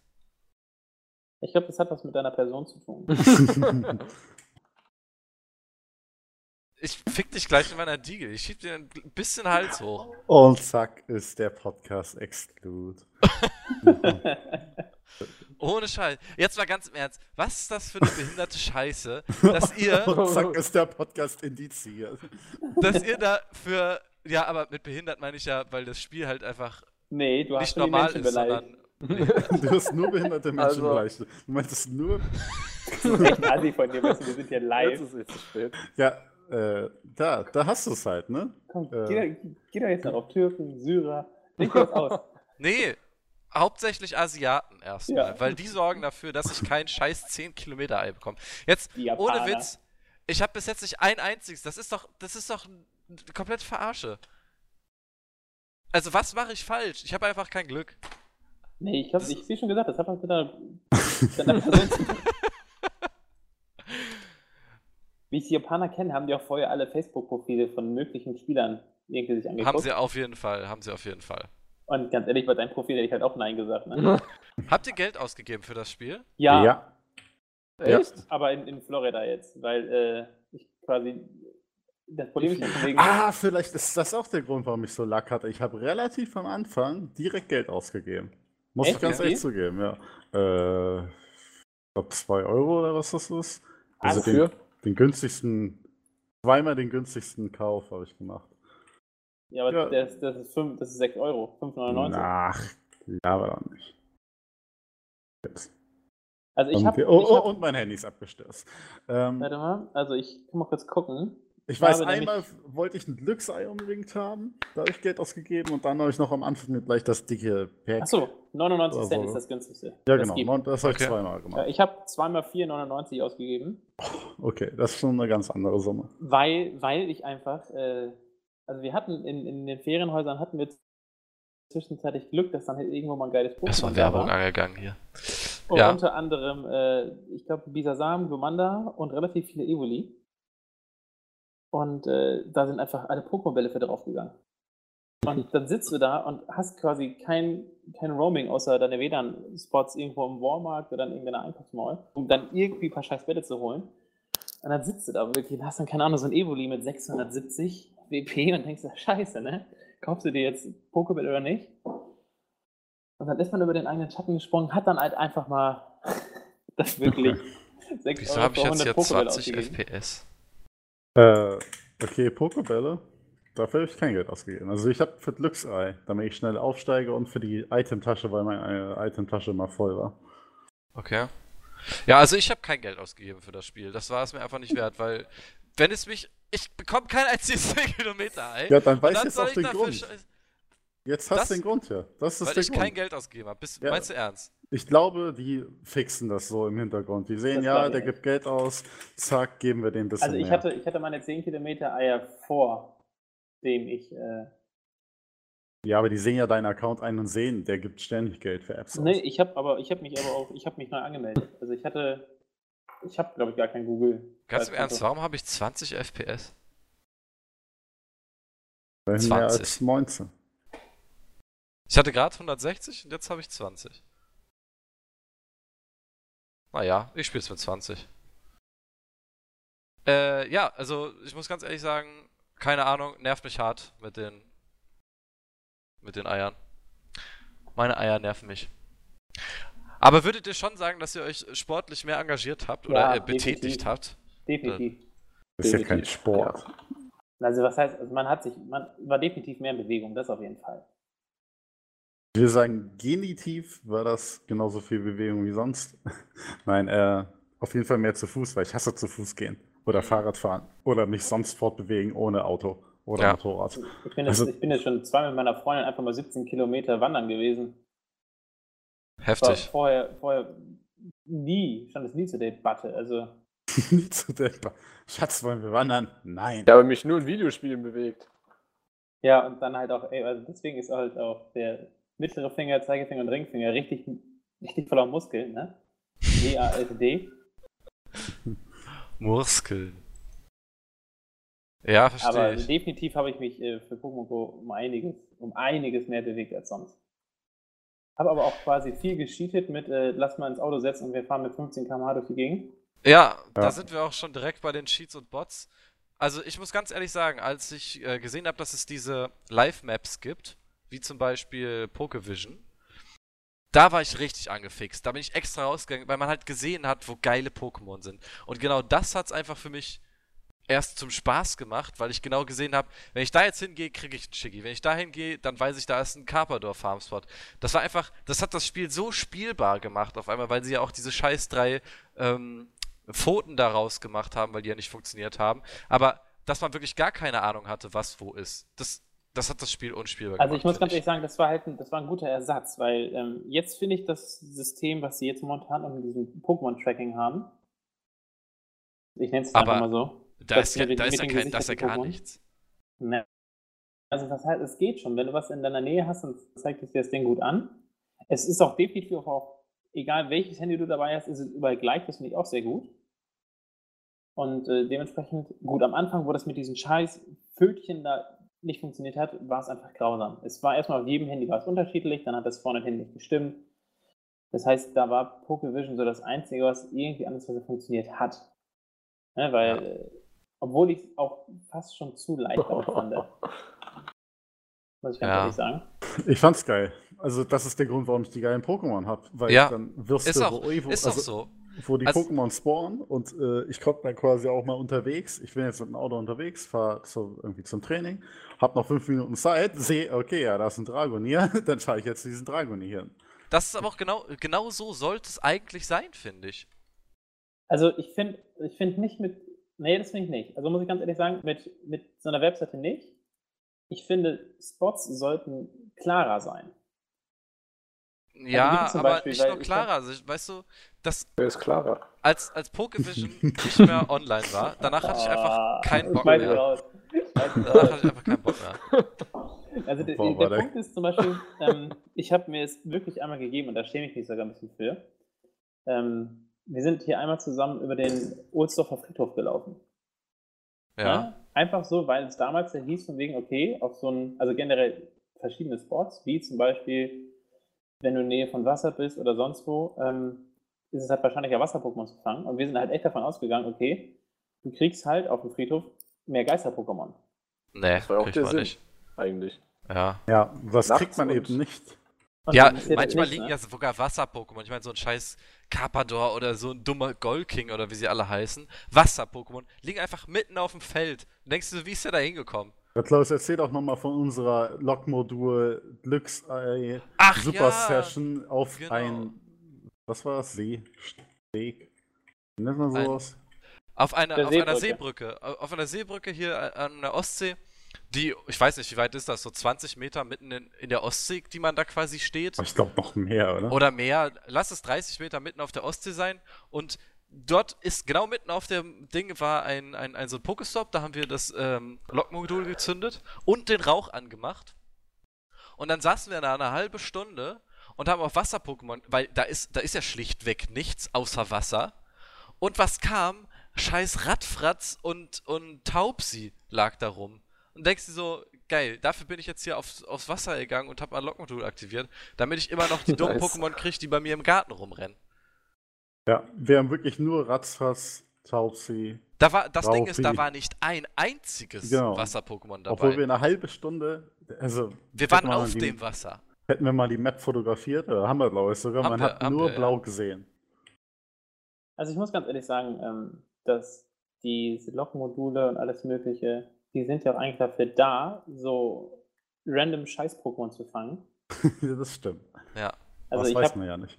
Ich glaube, das hat was mit deiner Person zu tun. Ich fick dich gleich in meiner Diegel. Ich schieb dir ein bisschen Hals hoch. Und zack ist der Podcast Exclude. Ohne Scheiß. Jetzt mal ganz im Ernst. Was ist das für eine behinderte Scheiße, dass ihr, Und zack ist der Podcast indiziert. dass ihr da für. Ja, aber mit behindert meine ich ja, weil das Spiel halt einfach nee, du hast nicht normal ist, sondern. Du hast nur behinderte Menschen Also-. Du meintest nur. Das ist echt assi von dir, weißt du, wir sind hier Jetzt live. ist es zu spät. Ja, äh, da, da hast du es halt, ne? Komm, Äh. geh, doch, jetzt noch auf Türken, Syrer. Das aus. Nee, hauptsächlich Asiaten erstmal, Ja. weil die sorgen dafür, dass ich kein scheiß 10 Kilometer Ei bekomme. Jetzt, ohne. Witz, ich habe bis jetzt nicht ein einziges. Das ist doch, das ist doch komplett verarsche. Also was mache ich falsch? Ich habe einfach kein Glück. Nee, ich, hab, ich wie schon gesagt, das hat was mit deiner, deiner Person zu tun. Wie ich die Japaner kenne, haben die auch vorher alle Facebook-Profile von möglichen Spielern irgendwie sich angeguckt. Haben sie auf jeden Fall, haben sie auf jeden Fall. Und ganz ehrlich, bei deinem Profil hätte ich halt auch Nein gesagt. Ne? Habt ihr Geld ausgegeben für das Spiel? Ja, Ja. Ja. Echt? aber in, in Florida jetzt, weil äh, ich quasi. Das Problem ist ja von wegen. Ah, vielleicht ist das auch der Grund, warum ich so Lack hatte. Ich habe relativ am Anfang direkt Geld ausgegeben. Muss ich Echt? ganz Wie ehrlich zugeben, ja. Äh, ich glaube 2 Euro oder was das ist. Also Also den, für? Den günstigsten, zweimal den günstigsten Kauf habe ich gemacht. ja, aber ja. Das, das, ist fünf, das ist 6 Euro, 5,99. Ach, aber doch nicht. Jetzt. Also ich habe. oh, oh, hab, und mein Handy ist abgestürzt. Ähm, Warte mal, also ich kann mal kurz gucken. Ich weiß, einmal wollte ich ein Glücksei unbedingt haben, da habe ich Geld ausgegeben und dann habe ich noch am Anfang gleich das dicke Pack. Achso, 99 Oder Cent so. ist das günstigste. ja, das genau. gibt. Das habe ich Okay. zweimal Ja, gemacht. ich habe zweimal 4,99 ausgegeben, Okay, das ist schon eine ganz andere Summe. weil, weil ich einfach, äh, also wir hatten in, in den Ferienhäusern hatten wir zwischenzeitlich Glück, dass dann halt irgendwo mal ein geiles Pokémon da Werbung war. angegangen hier. Und Ja. unter anderem, äh, ich glaube, Bisasam, Glomanda und relativ viele Evoli. Und äh, da sind einfach alle Pokémon-Bälle für draufgegangen. Und dann sitzt du da und hast quasi kein, kein Roaming, außer deine WLAN-Spots irgendwo im Walmart oder in irgendeiner Einkaufsmall, um dann irgendwie ein paar scheiß Bälle zu holen. Und dann sitzt du da wirklich und hast dann, keine Ahnung, so ein Evoli mit 670 WP und denkst, scheiße, ne? Kaufst du dir jetzt Pokéball oder nicht? Und dann ist man über den eigenen Schatten gesprungen, hat dann halt einfach mal das wirklich 6 Wieso habe ich jetzt 100 hier Pokébälle 20 ausgegeben. FPS? Äh, okay, Pokebälle. Dafür habe ich kein Geld ausgegeben. Also ich habe für Glücksei, damit ich schnell aufsteige und für die Itemtasche, weil meine äh, Itemtasche immer voll war. Okay. Ja, also ich habe kein Geld ausgegeben für das Spiel. Das war es mir einfach nicht wert, weil wenn es mich. Ich bekomme kein einziges 10 Kilometer Ei. Ja, dann weiß ich dann jetzt soll auch ich den Grund. Jetzt hast du den Grund, ja. Das ist Weil der ich Grund. kein Geld ausgegeben habe. Ja. Meinst du ernst? Ich glaube, die fixen das so im Hintergrund. Die sehen, Das ja, der gibt Geld aus, zack, geben wir dem ein bisschen Also ich mehr. hatte, ich hatte meine 10 Kilometer Eier vor dem ich. Äh, ja, aber die sehen ja deinen Account ein und sehen, der gibt ständig Geld für Apps nee, aus. ich habe aber ich habe mich aber auch, ich habe mich neu angemeldet. Also ich hatte, ich habe glaube ich gar kein Google. Ganz im. Ernst, warum habe ich 20 FPS? Mehr 20. als 19. Ich hatte gerade 160 und jetzt habe ich 20. Naja, ich spiele es mit 20. Äh, ja, also ich muss ganz ehrlich sagen, keine Ahnung, nervt mich hart mit den mit den Eiern. Meine Eier nerven mich. Aber würdet ihr schon sagen, dass ihr euch sportlich mehr engagiert habt oder Ja, äh, betätigt definitiv. habt? Definitiv. Das ist ja kein Definitiv, Sport. Also was heißt, also man hat sich, man war definitiv mehr in Bewegung, das auf jeden Fall. Ich will sagen, genitiv war das genauso viel Bewegung wie sonst. Nein, äh, auf jeden Fall mehr zu Fuß, weil ich hasse zu Fuß gehen. Oder. Fahrrad fahren. Oder mich sonst fortbewegen ohne Auto oder Ja. Motorrad. Ich bin, jetzt, Also- ich bin jetzt schon zweimal mit meiner Freundin einfach mal 17 Kilometer wandern gewesen. War Heftig. vorher, vorher nie, stand es nie zur Debatte. Also Nie zu denkbar. Schatz, wollen wir wandern? Nein. Ich habe mich nur in Videospielen bewegt. ja, und dann halt auch, ey, also deswegen ist halt auch der mittlere Finger, Zeigefinger und Ringfinger richtig, richtig voller Muskeln, ne? D-A-S-D. Muskeln. Ja, Aber verstehe ich. definitiv habe ich mich äh, für Pokémon Go um einiges, um einiges mehr bewegt als sonst. Habe aber auch quasi viel gescheatet mit, äh, lass mal ins Auto setzen und wir fahren mit 15 km/h durch die Gegend. Ja, da Ja. sind wir auch schon direkt bei den Cheats und Bots. Also ich muss ganz ehrlich sagen, als ich äh, gesehen habe, dass es diese Live-Maps gibt, wie zum Beispiel Pokevision, da war ich richtig angefixt. Da bin ich extra rausgegangen, weil man halt gesehen hat, wo geile Pokémon sind. Und genau das hat es einfach für mich erst zum Spaß gemacht, weil ich genau gesehen habe, wenn ich da jetzt hingehe, kriege ich einen Shiggy. Wenn ich da hingehe, dann weiß ich, da ist ein Carpador Farmspot. Das war einfach, das hat das Spiel so spielbar gemacht auf einmal, weil sie ja auch diese scheiß drei ähm, Pfoten daraus gemacht haben, weil die ja nicht funktioniert haben. Aber dass man wirklich gar keine Ahnung hatte, was wo ist, das, das hat das Spiel unspielbar Also ich gemacht. muss ganz ehrlich sagen, das war halt ein, das war ein guter Ersatz, weil ähm, jetzt finde ich das System, was sie jetzt momentan noch mit diesem Pokémon-Tracking haben, ich nenne es einfach mal so. Da das ist, ja, da ist ja kein, da ist ja gar Pokémon. nichts. Ne. Also das heißt, es geht schon. Wenn du was in deiner Nähe hast, dann zeigt es dir das Ding gut an. Es ist auch definitiv auch, egal welches Handy du dabei hast, ist es überall gleich. Das finde ich auch sehr gut. Und äh, dementsprechend, gut, am Anfang, wo das mit diesen scheiß Pfötchen da nicht funktioniert hat, war es einfach grausam. Es war erstmal auf jedem Handy war es unterschiedlich, dann hat das vorne hin nicht gestimmt. Das heißt, da war Pokevision so das Einzige, was irgendwie anders funktioniert hat. Ne, weil, Ja. äh, obwohl ich es auch fast schon zu leicht auch fand. Muss ich ganz Ja. ehrlich sagen. Ich fand's geil. Also, das ist der Grund, warum ich die geilen Pokémon hab. Weil Ja. dann wirst Ist du, auch, irgendwo- ist also, auch so. Wo die Also- Pokémon spawnen und äh, ich komme dann quasi auch mal unterwegs. Ich bin jetzt mit dem Auto unterwegs, fahre zu, irgendwie zum Training, hab noch fünf Minuten Zeit, sehe, okay, ja, da ist ein Dragonier, dann fahre ich jetzt diesen Dragonier hin. Das ist aber auch genau, genau so sollte es eigentlich sein, finde ich. Also ich finde ich find nicht mit, nee, das finde ich nicht. Also muss ich ganz ehrlich sagen, mit, mit so einer Webseite nicht. Ich finde, Spots sollten klarer sein. Ja, zum aber Beispiel, nicht nur ich klarer. Also, weißt du, das, Wer ist klarer? als, als Pokevision nicht mehr online war, danach hatte ich einfach Ah, keinen Bock mehr. raus. Schmeiß Danach hatte ich einfach keinen Bock mehr. Also der, Boah, der der- Punkt ist zum Beispiel, ähm, ich habe mir es wirklich einmal gegeben und da schäme ich mich sogar ein bisschen für. Ähm, wir sind hier einmal zusammen über den Ohlsdorfer Friedhof gelaufen. Ja. Ne? Einfach so, weil es damals ja hieß von wegen, okay, auf so ein, also generell verschiedene Spots, wie zum Beispiel, wenn du in der Nähe von Wasser bist oder sonst wo, ähm, ist es halt wahrscheinlicher, Wasser-Pokémon zu fangen. Und wir sind halt echt davon ausgegangen, okay, du kriegst halt auf dem Friedhof mehr Geister-Pokémon. Nee, Das war auch kriegt der man Sinn. nicht. Eigentlich. Ja. Ja, das Nachts kriegt man eben nicht. Und Ja, manchmal nicht, liegen ne? ja sogar Wasser-Pokémon. Ich meine, so ein scheiß Carpador oder so ein dummer Golking oder wie sie alle heißen. Wasser-Pokémon liegen einfach mitten auf dem Feld. Und denkst du, wie ist der da hingekommen? Ja, Klaus, erzähl doch nochmal von unserer Lokmodul Glücksei Ach Super ja! Session auf genau. ein, was war das? See? Steg? Wie nennt man Ein- sowas? Auf einer, Der auf einer Seebrücke. Seebrücke. Au- Auf einer Seebrücke hier an der Ostsee die, ich weiß nicht, wie weit ist das, so 20 Meter mitten in, in der Ostsee, die man da quasi steht. Ich glaube noch mehr, oder? Oder mehr, lass es 30 Meter mitten auf der Ostsee sein und dort ist genau mitten auf dem Ding war ein, ein, ein so ein Pokestop, da haben wir das ähm, Lokmodul gezündet und den Rauch angemacht. Und dann saßen wir da eine halbe Stunde und haben auf Wasser-Pokémon, weil da ist, da ist ja schlichtweg nichts außer Wasser. Und was kam? Scheiß Radfratz und, und Taubsi lag da rum. Und denkst du so, geil, dafür bin ich jetzt hier aufs, aufs Wasser gegangen und habe mein Lockmodul aktiviert, damit ich immer noch die dummen Nice. Pokémon kriege, die bei mir im Garten rumrennen. Ja, wir haben wirklich nur Ratzfatz, Taubsi. Da war, das Ding ist, da Raupi. war nicht ein einziges Genau. Wasser-Pokémon dabei. Obwohl wir eine halbe Stunde, also wir waren auf die, dem Wasser. Hätten wir mal die Map fotografiert, oder haben wir glaube ich sogar, Haben man wir- hat nur wir, ja. blau gesehen. Also ich muss ganz ehrlich sagen, ähm, dass diese Lokmodule und alles Mögliche, die sind ja auch eigentlich dafür da, so random Scheiß-Pokémon zu fangen. das stimmt. Ja. Also das ich weiß habe man ja nicht.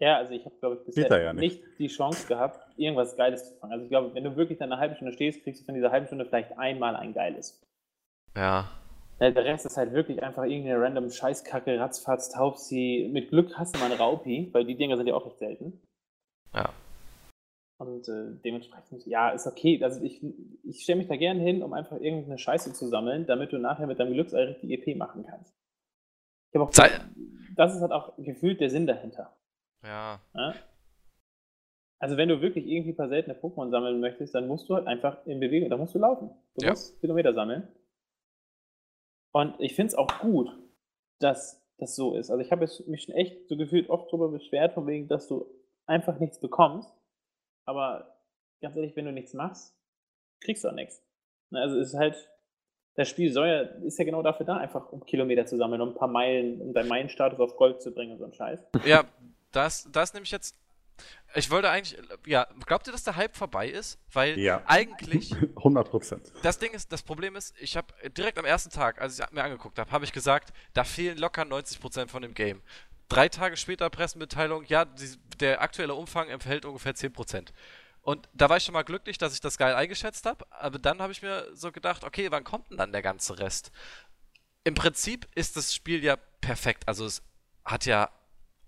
Ja, also ich habe, glaube ich, bisher ja nicht. nicht. die Chance gehabt, irgendwas Geiles zu fangen. Also ich glaube, wenn du wirklich dann eine halbe Stunde stehst, kriegst du von dieser halben Stunde vielleicht einmal ein geiles. Ja. Ja, der Rest ist halt wirklich einfach irgendeine random Scheißkacke, Ratzfatz, Taubsi. Mit Glück hast du mal eine Raupi, weil die Dinger sind ja auch recht selten. Ja. Und äh, dementsprechend, ja, ist okay. Also ich, ich stelle mich da gerne hin, um einfach irgendeine Scheiße zu sammeln, damit du nachher mit deinem Glücksei richtig EP machen kannst. Ich habe auch Sei- das ist halt auch gefühlt der Sinn dahinter. Ja. Ja? Also wenn du wirklich irgendwie ein paar seltene Pokémon sammeln möchtest, dann musst du halt einfach in Bewegung, da musst du laufen. Du Ja. musst Kilometer sammeln. Und ich finde es auch gut, dass das so ist. Also ich habe mich schon echt so gefühlt oft darüber beschwert, von wegen, dass du einfach nichts bekommst. Aber ganz ehrlich, wenn du nichts machst, kriegst du auch nichts. Ne, Also es ist halt, das Spiel soll ja, ist ja genau dafür da, einfach um Kilometer zu sammeln, um ein paar Meilen, um deinen Meilenstatus auf Gold zu bringen und so ein Scheiß. Ja, das, das nehme ich jetzt. Ich wollte eigentlich. Ja, glaubt ihr, dass der Hype vorbei ist? Weil Ja. eigentlich 100 Prozent. Das Ding ist, das Problem ist, ich habe direkt am ersten Tag, als ich mir angeguckt habe, habe ich gesagt, da fehlen locker 90% von dem Game. Drei Tage später Pressemitteilung, ja, die, der aktuelle Umfang entfällt ungefähr 10%. Und da war ich schon mal glücklich, dass ich das geil eingeschätzt habe, aber dann habe ich mir so gedacht, okay, wann kommt denn dann der ganze Rest? Im Prinzip ist das Spiel ja perfekt, also es hat ja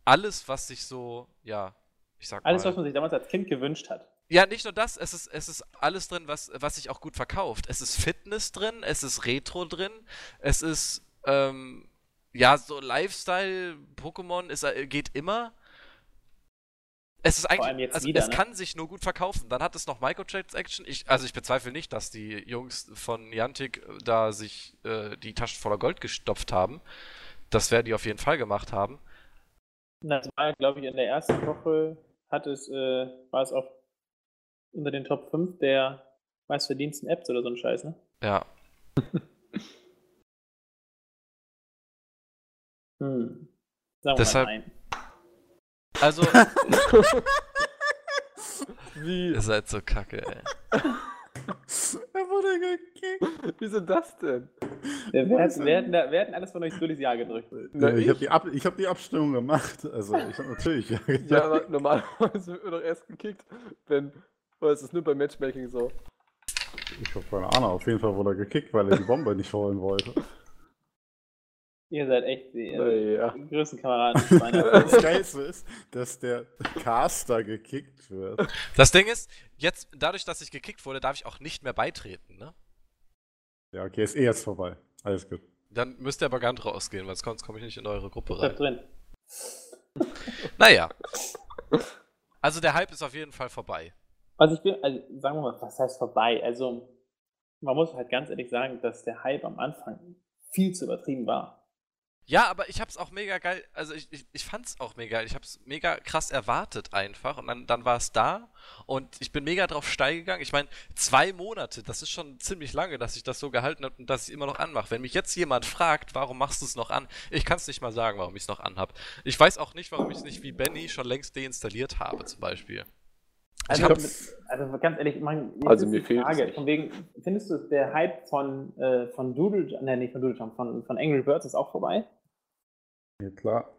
alles, was sich so, ja, ich sag Alles, mal... was man sich damals als Kind gewünscht hat. Ja, nicht nur das, es ist, es ist alles drin, was, was sich auch gut verkauft. Es ist Fitness drin, es ist Retro drin, es ist, ähm, ja, so Lifestyle, Pokémon ist, äh, geht immer. Es ist eigentlich, also wieder, es ne? kann sich nur gut verkaufen. Dann hat es noch Microtransaction. Ich, also ich bezweifle nicht, dass die Jungs von Niantic äh, da sich äh, die Taschen voller Gold gestopft haben. Das werden die auf jeden Fall gemacht haben. Das war, glaube ich, in der ersten Woche hat es, äh, war es auch unter den Top 5 der meistverdiensten Apps oder so ein Scheiß, ne? Ja. Hm. Sagen Deshalb- wir mal nein. Also, Wie? ihr seid so kacke, ey. Er wurde gekickt. Wieso das denn? Wir werden, werden, da- werden alles von euch durch Jahr gedrückt. Na, Ja, ich ich? habe die, Ab ich hab die Abstimmung gemacht. Also ich habe natürlich ja gesagt. Ja, aber normalerweise wird man doch erst gekickt, wenn. Oder ist es nur beim Matchmaking so? Ich habe keine Ahnung. Auf jeden Fall wurde er gekickt, weil er die Bombe nicht holen wollte. Ihr seid echt die, äh, Naja. die größten Kameraden. meiner Das Geilste ist, dass der Caster gekickt wird. Das Ding ist, jetzt, dadurch, dass ich gekickt wurde, darf ich auch nicht mehr beitreten, ne? Ja, okay, ist eh jetzt vorbei. Alles gut. Dann müsst ihr aber ganz rausgehen, weil sonst komme ich nicht in eure Gruppe Bleibt rein. drin. Naja. Also der Hype ist auf jeden Fall vorbei. Also ich bin, also sagen wir mal, was heißt vorbei? Also man muss halt ganz ehrlich sagen, dass der Hype am Anfang viel zu übertrieben war. Ja, aber ich hab's auch mega geil, also ich, ich, ich fand's auch mega geil. Ich hab's mega krass erwartet einfach und dann, dann war es da und ich bin mega drauf steil gegangen. Ich meine, zwei Monate, das ist schon ziemlich lange, dass ich das so gehalten habe und dass ich immer noch anmache. Wenn mich jetzt jemand fragt, warum machst du es noch an, ich kann's nicht mal sagen, warum ich es noch anhab. Ich weiß auch nicht, warum ich es nicht wie Benny schon längst deinstalliert habe, zum Beispiel. Also, mit, also ganz ehrlich, man, Also ist mir die fehlt Frage, nicht. von wegen, findest du der Hype von, äh, von Doodle, ne, nicht von Doodle Jump, von, von Angry Birds ist auch vorbei? Ja, klar.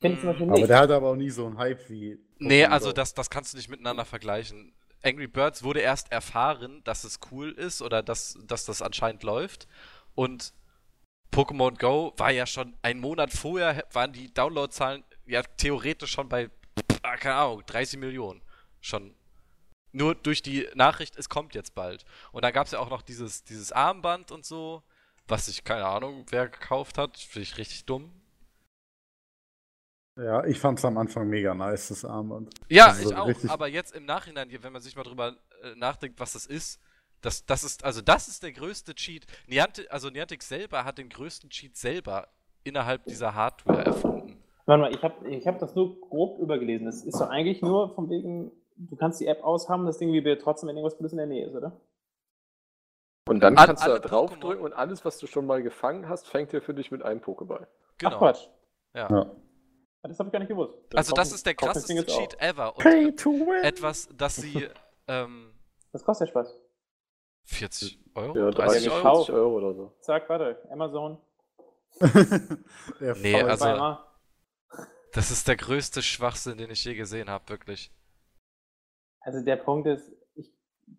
Finde ich zum Beispiel Aber nicht. der hat aber auch nie so einen Hype wie. Nee, Pokémon also Go. das, das kannst du nicht miteinander vergleichen. Angry Birds wurde erst erfahren, dass es cool ist oder dass, dass das anscheinend läuft. Und Pokémon Go war ja schon einen Monat vorher, waren die Downloadzahlen ja theoretisch schon bei, ah, keine Ahnung, 30 Millionen. Schon. Nur durch die Nachricht, es kommt jetzt bald. Und dann gab es ja auch noch dieses, dieses Armband und so, was sich, keine Ahnung, wer gekauft hat. Finde ich richtig dumm. Ja, ich fand es am Anfang mega nice, das Armband. Ja, Also ich so auch. Aber jetzt im Nachhinein, wenn man sich mal drüber äh, nachdenkt, was das ist, das, das ist, also das ist der größte Cheat. Niantic, also Niantic selber hat den größten Cheat selber innerhalb dieser Hardware erfunden. Warte mal, ich habe ich hab das nur grob übergelesen. Es ist doch eigentlich nur von wegen, du kannst die App aushaben, das Ding vibriert trotzdem, wenn irgendwas Gutes in der Nähe ist, oder? Und dann An- kannst du da draufdrücken und alles, was du schon mal gefangen hast, fängt dir für dich mit einem Pokéball. Ach Genau. Quatsch. Ja. Ja. Das habe ich gar nicht gewusst. Dann Also das ist der das krasseste Cheat auch. ever. Und Pay to win! etwas, das sie ähm, Was kostet der Spaß? 40 Euro? Ja, 30 30 Euro? Euro. 30 Euro oder so. Zack, warte, Amazon. Der Nee, also-. Das ist der größte Schwachsinn, den ich je gesehen habe, wirklich. Also der Punkt ist, ich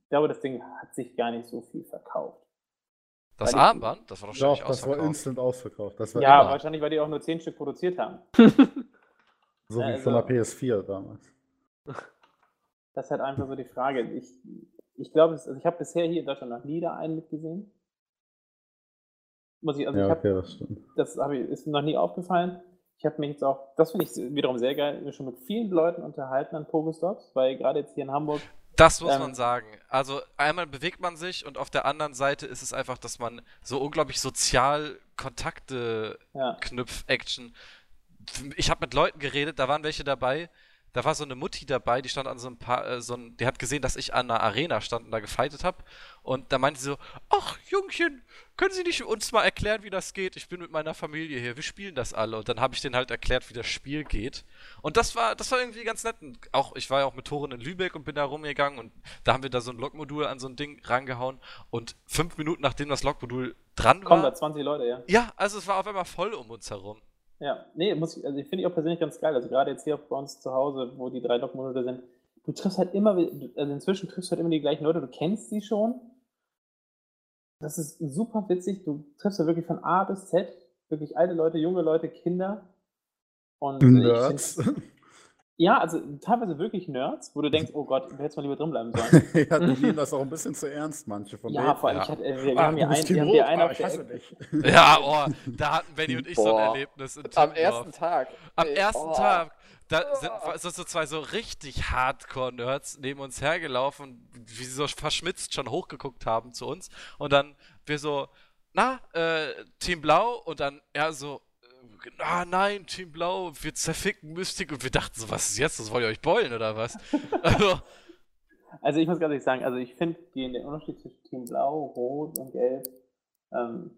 glaube, das Ding hat sich gar nicht so viel verkauft. Das Weil Armband, das war doch Doch, ständig das war ausverkauft. instant ausverkauft. Das war Ja, immer wahrscheinlich, weil die auch nur 10 Stück produziert haben. so wie also- von der PS4 damals. Das ist halt einfach so die Frage. Ich, ich glaube, also ich habe bisher hier in Deutschland noch nie da einen mitgesehen. Muss ich, also Ja, ich habe okay, das stimmt. das hab ich, ist mir noch nie aufgefallen. Ich habe mich jetzt auch, das finde ich wiederum sehr geil, schon mit vielen Leuten unterhalten an Pokestops, weil gerade jetzt hier in Hamburg, Das muss Ähm, man sagen. Also einmal bewegt man sich und auf der anderen Seite ist es einfach, dass man so unglaublich sozial Kontakte ja, Knüpf-Action. Ich habe mit Leuten geredet, da waren welche dabei. Da war so eine Mutti dabei, die stand an so ein paar, äh, so ein, die hat gesehen, dass ich an einer Arena stand und da gefightet habe. Und da meinte sie so, ach Jungchen, können Sie nicht uns mal erklären, wie das geht? Ich bin mit meiner Familie hier, wir spielen das alle. Und dann habe ich denen halt erklärt, wie das Spiel geht. Und das war, das war irgendwie ganz nett. Und auch, ich war ja auch mit Toren in Lübeck und bin da rumgegangen und da haben wir da so ein Lokmodul an so ein Ding rangehauen. Und fünf Minuten nachdem das Lokmodul dran kommen war. da 20 Leute, ja. Ja, also es war auf einmal voll um uns herum. Ja, nee, muss ich, also ich finde ich auch persönlich ganz geil. Also gerade jetzt hier bei uns zu Hause, wo die drei Lokmonate sind, du triffst halt immer, also inzwischen triffst du halt immer die gleichen Leute, du kennst sie schon. Das ist super witzig. Du triffst ja wirklich von A bis Z, wirklich alte Leute, junge Leute, Kinder. Und äh, ich Nerds. find- ja, also teilweise wirklich Nerds, wo du denkst, oh Gott, du hättest mal lieber drin bleiben sollen. ja, die nehmen das auch ein bisschen zu ernst, manche von ja, denen. vor allem, Ja. ich hatte, äh, wir, wir Ah, haben hier einen, wir haben hier einen ah, ich hasse dich. Ja, oh, da hatten Benny und ich so ein Boah. Erlebnis in Am ersten Tag. Am Ey, ersten oh. Tag, da sind so, so zwei so richtig Hardcore-Nerds neben uns hergelaufen, wie sie so verschmitzt schon hochgeguckt haben zu uns. Und dann wir so, na, äh, Team Blau und dann er so, ah nein, Team Blau, wir zerficken Mystik und wir dachten so, was ist jetzt, das wollt ihr euch beulen oder was? Also, Also ich muss ganz ehrlich sagen, also ich finde den, Unterschied zwischen Team Blau, Rot und Gelb ähm,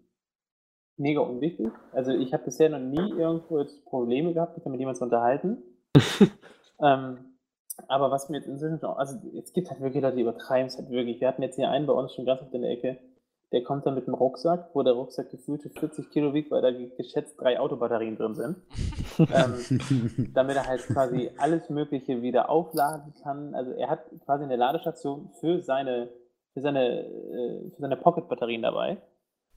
mega unwichtig. Also ich habe bisher noch nie irgendwo jetzt Probleme gehabt, mich mit jemandem zu unterhalten. ähm, aber was mir jetzt inzwischen schon, also es gibt halt wirklich Leute, die übertreiben es halt wirklich. Wir hatten jetzt hier einen bei uns schon ganz auf der Ecke, der kommt dann mit einem Rucksack, wo der Rucksack gefühlte 40 Kilo wiegt, weil da geschätzt drei Autobatterien drin sind. ähm, damit er halt quasi alles Mögliche wieder aufladen kann. Also er hat quasi eine Ladestation für seine, für seine, äh, für seine Pocket-Batterien dabei.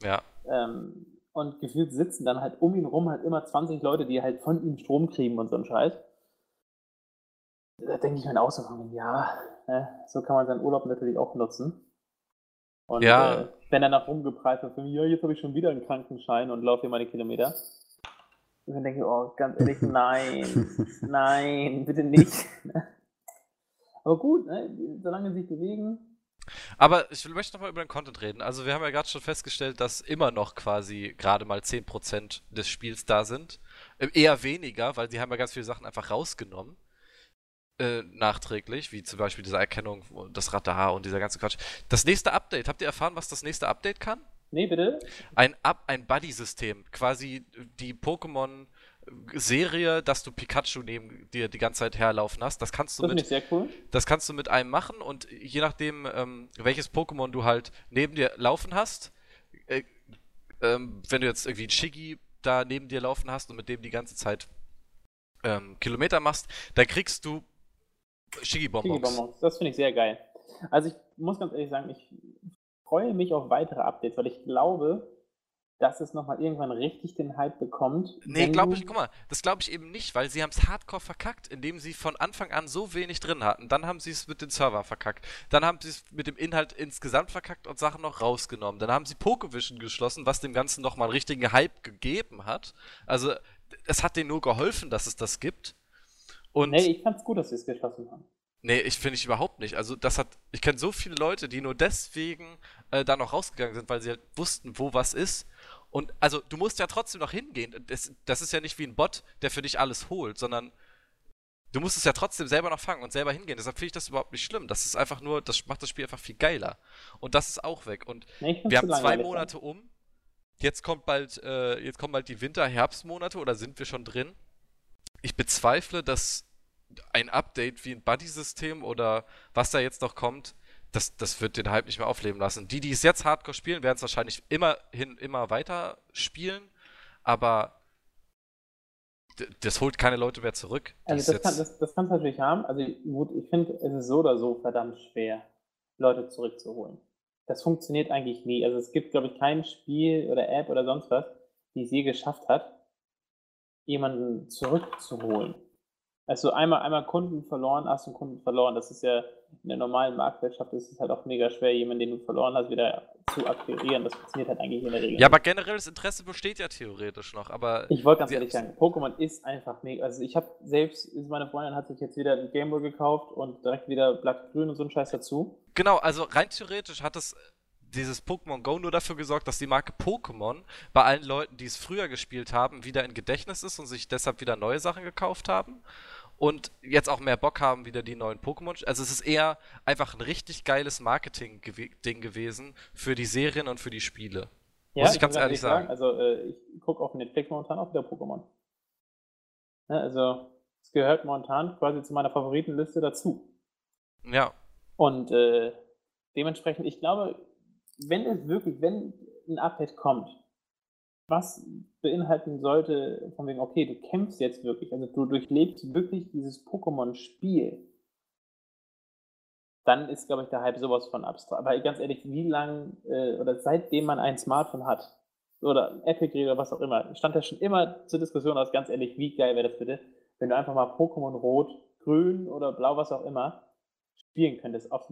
ja. Ähm, und gefühlt sitzen dann halt um ihn rum halt immer 20 Leute, die halt von ihm Strom kriegen und so ein Scheiß. Da denke ich mir auch so ja, ne, so kann man seinen Urlaub natürlich auch nutzen. Und Ja. äh, wenn er nach rumgepreist wird, ja, jetzt habe ich schon wieder einen Krankenschein und laufe hier meine Kilometer. Und dann denke ich, oh, ganz ehrlich, nein, nein, bitte nicht. Aber gut, ne, solange sie sich bewegen, Aber ich möchte nochmal über den Content reden. Also wir haben ja gerade schon festgestellt, dass immer noch quasi gerade mal 10% des Spiels da sind. Äh, Eher weniger, weil sie haben ja ganz viele Sachen einfach rausgenommen. Äh, nachträglich, wie zum Beispiel diese Erkennung, das Radar und dieser ganze Quatsch. Das nächste Update, habt ihr erfahren, was das nächste Update kann? nee, bitte. Ein, Up ein Buddy-System. Quasi die Pokémon-Serie, dass du Pikachu neben dir die ganze Zeit herlaufen hast. Das kannst du Das mit sehr cool. das kannst du mit einem machen und je nachdem, ähm, welches Pokémon du halt neben dir laufen hast, äh, ähm, wenn du jetzt irgendwie ein Shiggy da neben dir laufen hast und mit dem die ganze Zeit ähm, Kilometer machst, dann kriegst du Shiggy-Bonbons. Bonbons. Das finde ich sehr geil. Also ich muss ganz ehrlich sagen, ich freue mich auf weitere Updates, weil ich glaube, dass es nochmal irgendwann richtig den Hype bekommt. Nee, glaube ich, guck mal, das glaube ich eben nicht, weil sie haben es hardcore verkackt, indem sie von Anfang an so wenig drin hatten. Dann haben sie es mit den Servern verkackt. Dann haben sie es mit dem Inhalt insgesamt verkackt und Sachen noch rausgenommen. Dann haben sie Pokevision geschlossen, was dem Ganzen nochmal einen richtigen Hype gegeben hat. Also, es hat denen nur geholfen, dass es das gibt. Und Nee, ich fand's gut, dass sie es geschlossen haben. Nee, ich finde ich überhaupt nicht. Also das hat, ich kenne so viele Leute, die nur deswegen äh, da noch rausgegangen sind, weil sie halt wussten, wo was ist. Und also du musst ja trotzdem noch hingehen. Das, das ist ja nicht wie ein Bot, der für dich alles holt, sondern du musst es ja trotzdem selber noch fangen und selber hingehen. Deshalb finde ich das überhaupt nicht schlimm. Das ist einfach nur, das macht das Spiel einfach viel geiler. Und das ist auch weg. Und Nee, wir haben zwei. Monate um. Jetzt kommt bald, äh, jetzt kommen bald die Winter-Herbstmonate oder sind wir schon drin? Ich bezweifle, dass ein Update wie ein Buddy-System oder was da jetzt noch kommt, das, das wird den Hype nicht mehr aufleben lassen. Die, die es jetzt hardcore spielen, werden es wahrscheinlich immerhin immer weiter spielen, aber das holt keine Leute mehr zurück. Also das, kann, das, das kannst du natürlich haben. Also gut, ich finde, es ist so oder so verdammt schwer, Leute zurückzuholen. Das funktioniert eigentlich nie. Also es gibt, glaube ich, kein Spiel oder App oder sonst was, die es je geschafft hat, jemanden zurückzuholen. Also einmal, einmal Kunden verloren, hast du einen Kunden verloren. Das ist ja in der normalen Marktwirtschaft ist es halt auch mega schwer, jemanden, den du verloren hast, wieder zu akquirieren. Das funktioniert halt eigentlich in der Regel. ja, aber generelles Interesse besteht ja theoretisch noch, aber Ich wollte ganz ehrlich sagen, Pokémon ist einfach mega. Also ich habe selbst, meine Freundin hat sich jetzt wieder ein Gameboy gekauft und direkt wieder Blattgrün und so ein Scheiß dazu. Genau, also rein theoretisch hat es dieses Pokémon Go nur dafür gesorgt, dass die Marke Pokémon bei allen Leuten, die es früher gespielt haben, wieder in Gedächtnis ist und sich deshalb wieder neue Sachen gekauft haben. Und jetzt auch mehr Bock haben, wieder die neuen Pokémon. Also es ist eher einfach ein richtig geiles Marketing-Ding gewesen für die Serien und für die Spiele. Muss ich ganz ehrlich sagen. Also äh, ich gucke auf Netflix momentan auch wieder Pokémon. Ja, also es gehört momentan quasi zu meiner Favoritenliste dazu. Ja, Und äh, dementsprechend, ich glaube, wenn es wirklich, wenn ein Update kommt, was beinhalten sollte, von wegen, okay, du kämpfst jetzt wirklich, also du durchlebst wirklich dieses Pokémon-Spiel, dann ist, glaube ich, der Hype sowas von abstrakt. Aber ganz ehrlich, wie lange, äh, oder seitdem man ein Smartphone hat, oder ein Apple-Gerät oder was auch immer, stand ja schon immer zur Diskussion aus, ganz ehrlich, wie geil wäre das bitte, wenn du einfach mal Pokémon Rot, Grün oder Blau, was auch immer, spielen könntest auf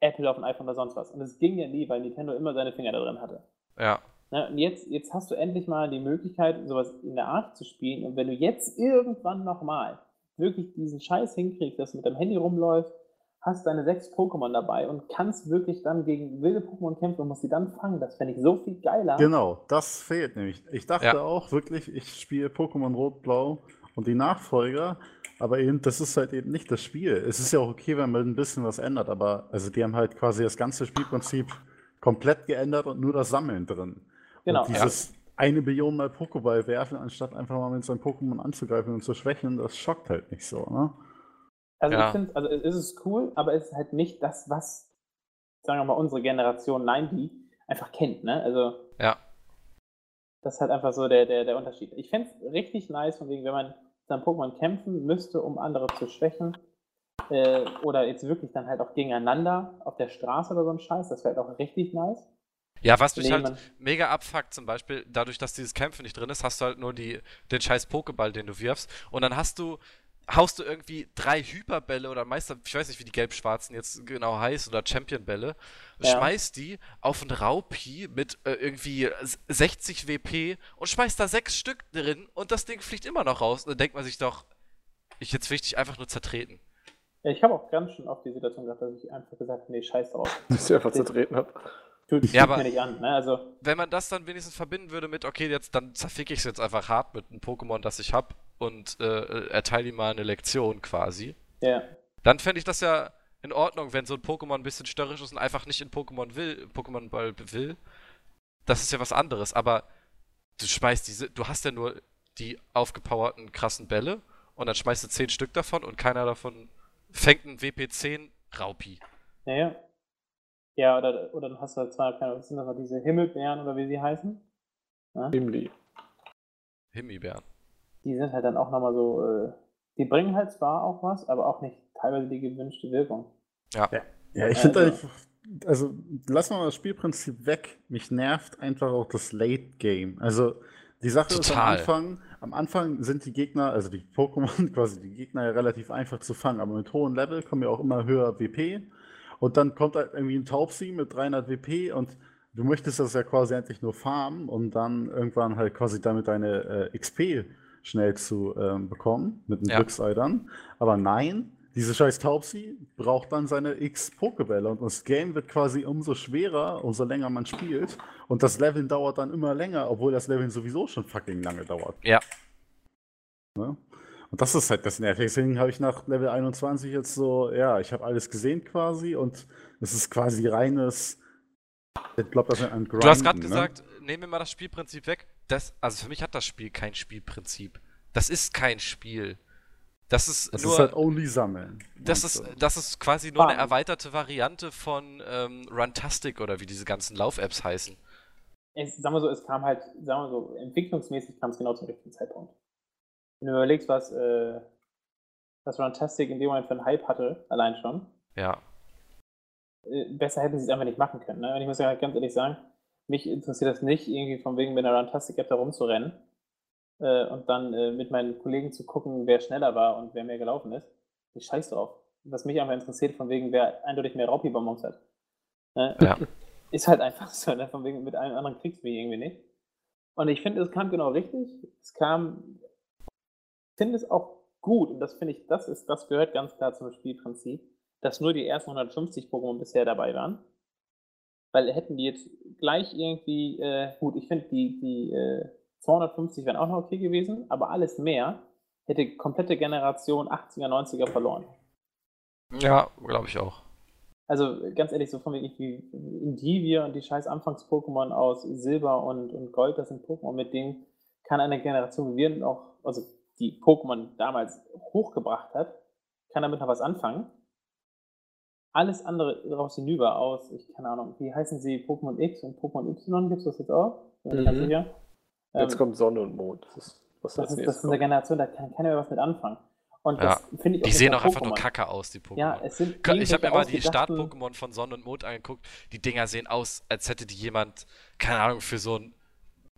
Apple, auf dem iPhone oder sonst was. Und es ging ja nie, weil Nintendo immer seine Finger da drin hatte. ja. Ne, und jetzt, jetzt hast du endlich mal die Möglichkeit, sowas in der Art zu spielen. Und wenn du jetzt irgendwann nochmal wirklich diesen Scheiß hinkriegst, dass du mit deinem Handy rumläufst, hast deine sechs Pokémon dabei und kannst wirklich dann gegen wilde Pokémon kämpfen und musst sie dann fangen, das fände ich so viel geiler. Genau, das fehlt nämlich. Ich dachte Ja. auch wirklich, ich spiele Pokémon Rot, Blau und die Nachfolger, aber eben, das ist halt eben nicht das Spiel. Es ist ja auch okay, wenn man ein bisschen was ändert, aber also die haben halt quasi das ganze Spielprinzip komplett geändert und nur das Sammeln drin. Genau, Und dieses eine Billion Mal Pokéball werfen, anstatt einfach mal mit seinem Pokémon anzugreifen und zu schwächen, das schockt halt nicht so, ne? Also Ja. ich finde, also es ist cool, aber es ist halt nicht das, was, sagen wir mal, unsere Generation 90 einfach kennt, ne? Also Ja. das ist halt einfach so der, der, der Unterschied. Ich fände es richtig nice, von wegen, wenn man sein Pokémon kämpfen müsste, um andere zu schwächen, äh, oder jetzt wirklich dann halt auch gegeneinander auf der Straße oder so ein Scheiß, das wäre halt auch richtig nice. Ja, was mich halt mega abfuckt, zum Beispiel, dadurch, dass dieses Kämpfen nicht drin ist, hast du halt nur die, den scheiß Pokéball, den du wirfst. Und dann hast du, haust du irgendwie drei Hyperbälle oder Meister, ich weiß nicht, wie die gelb-schwarzen jetzt genau heißen, oder Champion-Bälle, Ja. schmeißt die auf einen Raupi mit äh, irgendwie s- 60 WP und schmeißt da sechs Stück drin und das Ding fliegt immer noch raus. Und dann denkt man sich doch, ich jetzt will ich dich einfach nur zertreten. Ich habe auch ganz schön oft die Situation gehabt, dass ich einfach gesagt habe, nee, scheiß drauf. Dass ich einfach zertreten habe. Tut, Ja, aber- mir nicht an, ne? Also, wenn man das dann wenigstens verbinden würde mit, okay, jetzt dann zerfick ich es jetzt einfach hart mit einem Pokémon, das ich hab und äh, erteile ihm mal eine Lektion quasi, ja. dann fände ich das ja in Ordnung, wenn so ein Pokémon ein bisschen störrisch ist und einfach nicht in Pokémon will, Pokémon Ball will. Das ist ja was anderes, aber du schmeißt diese, du hast ja nur die aufgepowerten krassen Bälle und dann schmeißt du 10 Stück davon und keiner davon fängt einen WP10 Raupi. Ja, ja. Ja, oder, oder dann hast du halt zwar, keine Ahnung, was sind das noch diese Himmelbeeren oder wie sie heißen? Himli. Himbeeren. Die sind halt dann auch nochmal so, äh, die bringen halt zwar auch was, aber auch nicht teilweise die gewünschte Wirkung. Ja, ich Also- finde halt, also lassen wir mal das Spielprinzip weg. Mich nervt einfach auch das Late Game. Also die Sache ist am Total. Anfang, am Anfang sind die Gegner, also die Pokémon, quasi die Gegner ja relativ einfach zu fangen, aber mit hohem Level kommen ja auch immer höher WP. Und dann kommt halt irgendwie ein Taubsi mit 300 WP und du möchtest das ja quasi endlich nur farmen, um dann irgendwann halt quasi damit deine äh, XP schnell zu ähm, bekommen, mit den Ja. Glückseidern. Aber nein, diese scheiß Taubsi braucht dann seine X Pokebälle und das Game wird quasi umso schwerer, umso länger man spielt. Und das Leveln dauert dann immer länger, obwohl das Leveln sowieso schon fucking lange dauert. Ja. Ne? Und das ist halt das Nervige. Deswegen habe ich nach Level 21 jetzt so, ja, ich habe alles gesehen quasi und es ist quasi reines, ich glaube, das ist ein Grinden, Du hast gerade ne? gesagt, nehmen wir mal das Spielprinzip weg. Das, also für mich hat das Spiel kein Spielprinzip. Das ist kein Spiel. Das ist Das nur. ist halt only sammeln. das, ist, das ist quasi nur eine Farmen. erweiterte Variante von ähm, Runtastic oder wie diese ganzen Lauf-Apps heißen. es, sagen wir so, es kam halt, sagen wir so, entwicklungsmäßig kam es genau zum richtigen Zeitpunkt. Wenn du überlegst, was, äh, was Runtastic in dem Moment für einen Hype hatte, allein schon, Ja. äh, besser hätten sie es einfach nicht machen können. Ne? Und ich muss ja ganz ehrlich sagen, mich interessiert das nicht, irgendwie von wegen mit einer Runtastic-App da rumzurennen äh, und dann äh, mit meinen Kollegen zu gucken, wer schneller war und wer mehr gelaufen ist. Ich scheiß drauf. Was mich einfach interessiert, von wegen, wer eindeutig mehr Raupi-Bonbons hat. Ne? Ja. Ist halt einfach so, ne? von wegen, mit allen anderen kriegst du mich irgendwie nicht. Und ich finde, es kam genau richtig. Es kam, ich finde es auch gut, und das finde ich, das ist, das gehört ganz klar zum Spielprinzip, dass nur die ersten 150 Pokémon bisher dabei waren. Weil hätten die jetzt gleich irgendwie, äh, gut, ich finde, die, die äh, 250 wären auch noch okay gewesen, aber alles mehr hätte komplette Generation 80er, 90er verloren. Ja, glaube ich auch. Also ganz ehrlich, so von wegen wie Indivir und die scheiß Anfangs-Pokémon aus Silber und, und Gold, das sind Pokémon, mit denen kann eine Generation, wie wir noch, also die Pokémon damals hochgebracht hat, kann damit noch was anfangen. Alles andere daraus hinüber aus, ich keine Ahnung, wie heißen sie, Pokémon X und Pokémon Y, gibt es das jetzt auch? Mhm. sicher. Jetzt Ähm, kommt Sonne und Mond. Das ist, was das, ist, das ist eine. Generation, da kann keiner mehr was mit anfangen. Und Ja. das finde ich Die sehen auch einfach nur kacke aus, die Pokémon. Ja, es sind Ich habe mir mal die Start-Pokémon von Sonne und Mond angeguckt. Die Dinger sehen aus, als hätte die jemand, keine Ahnung, für so ein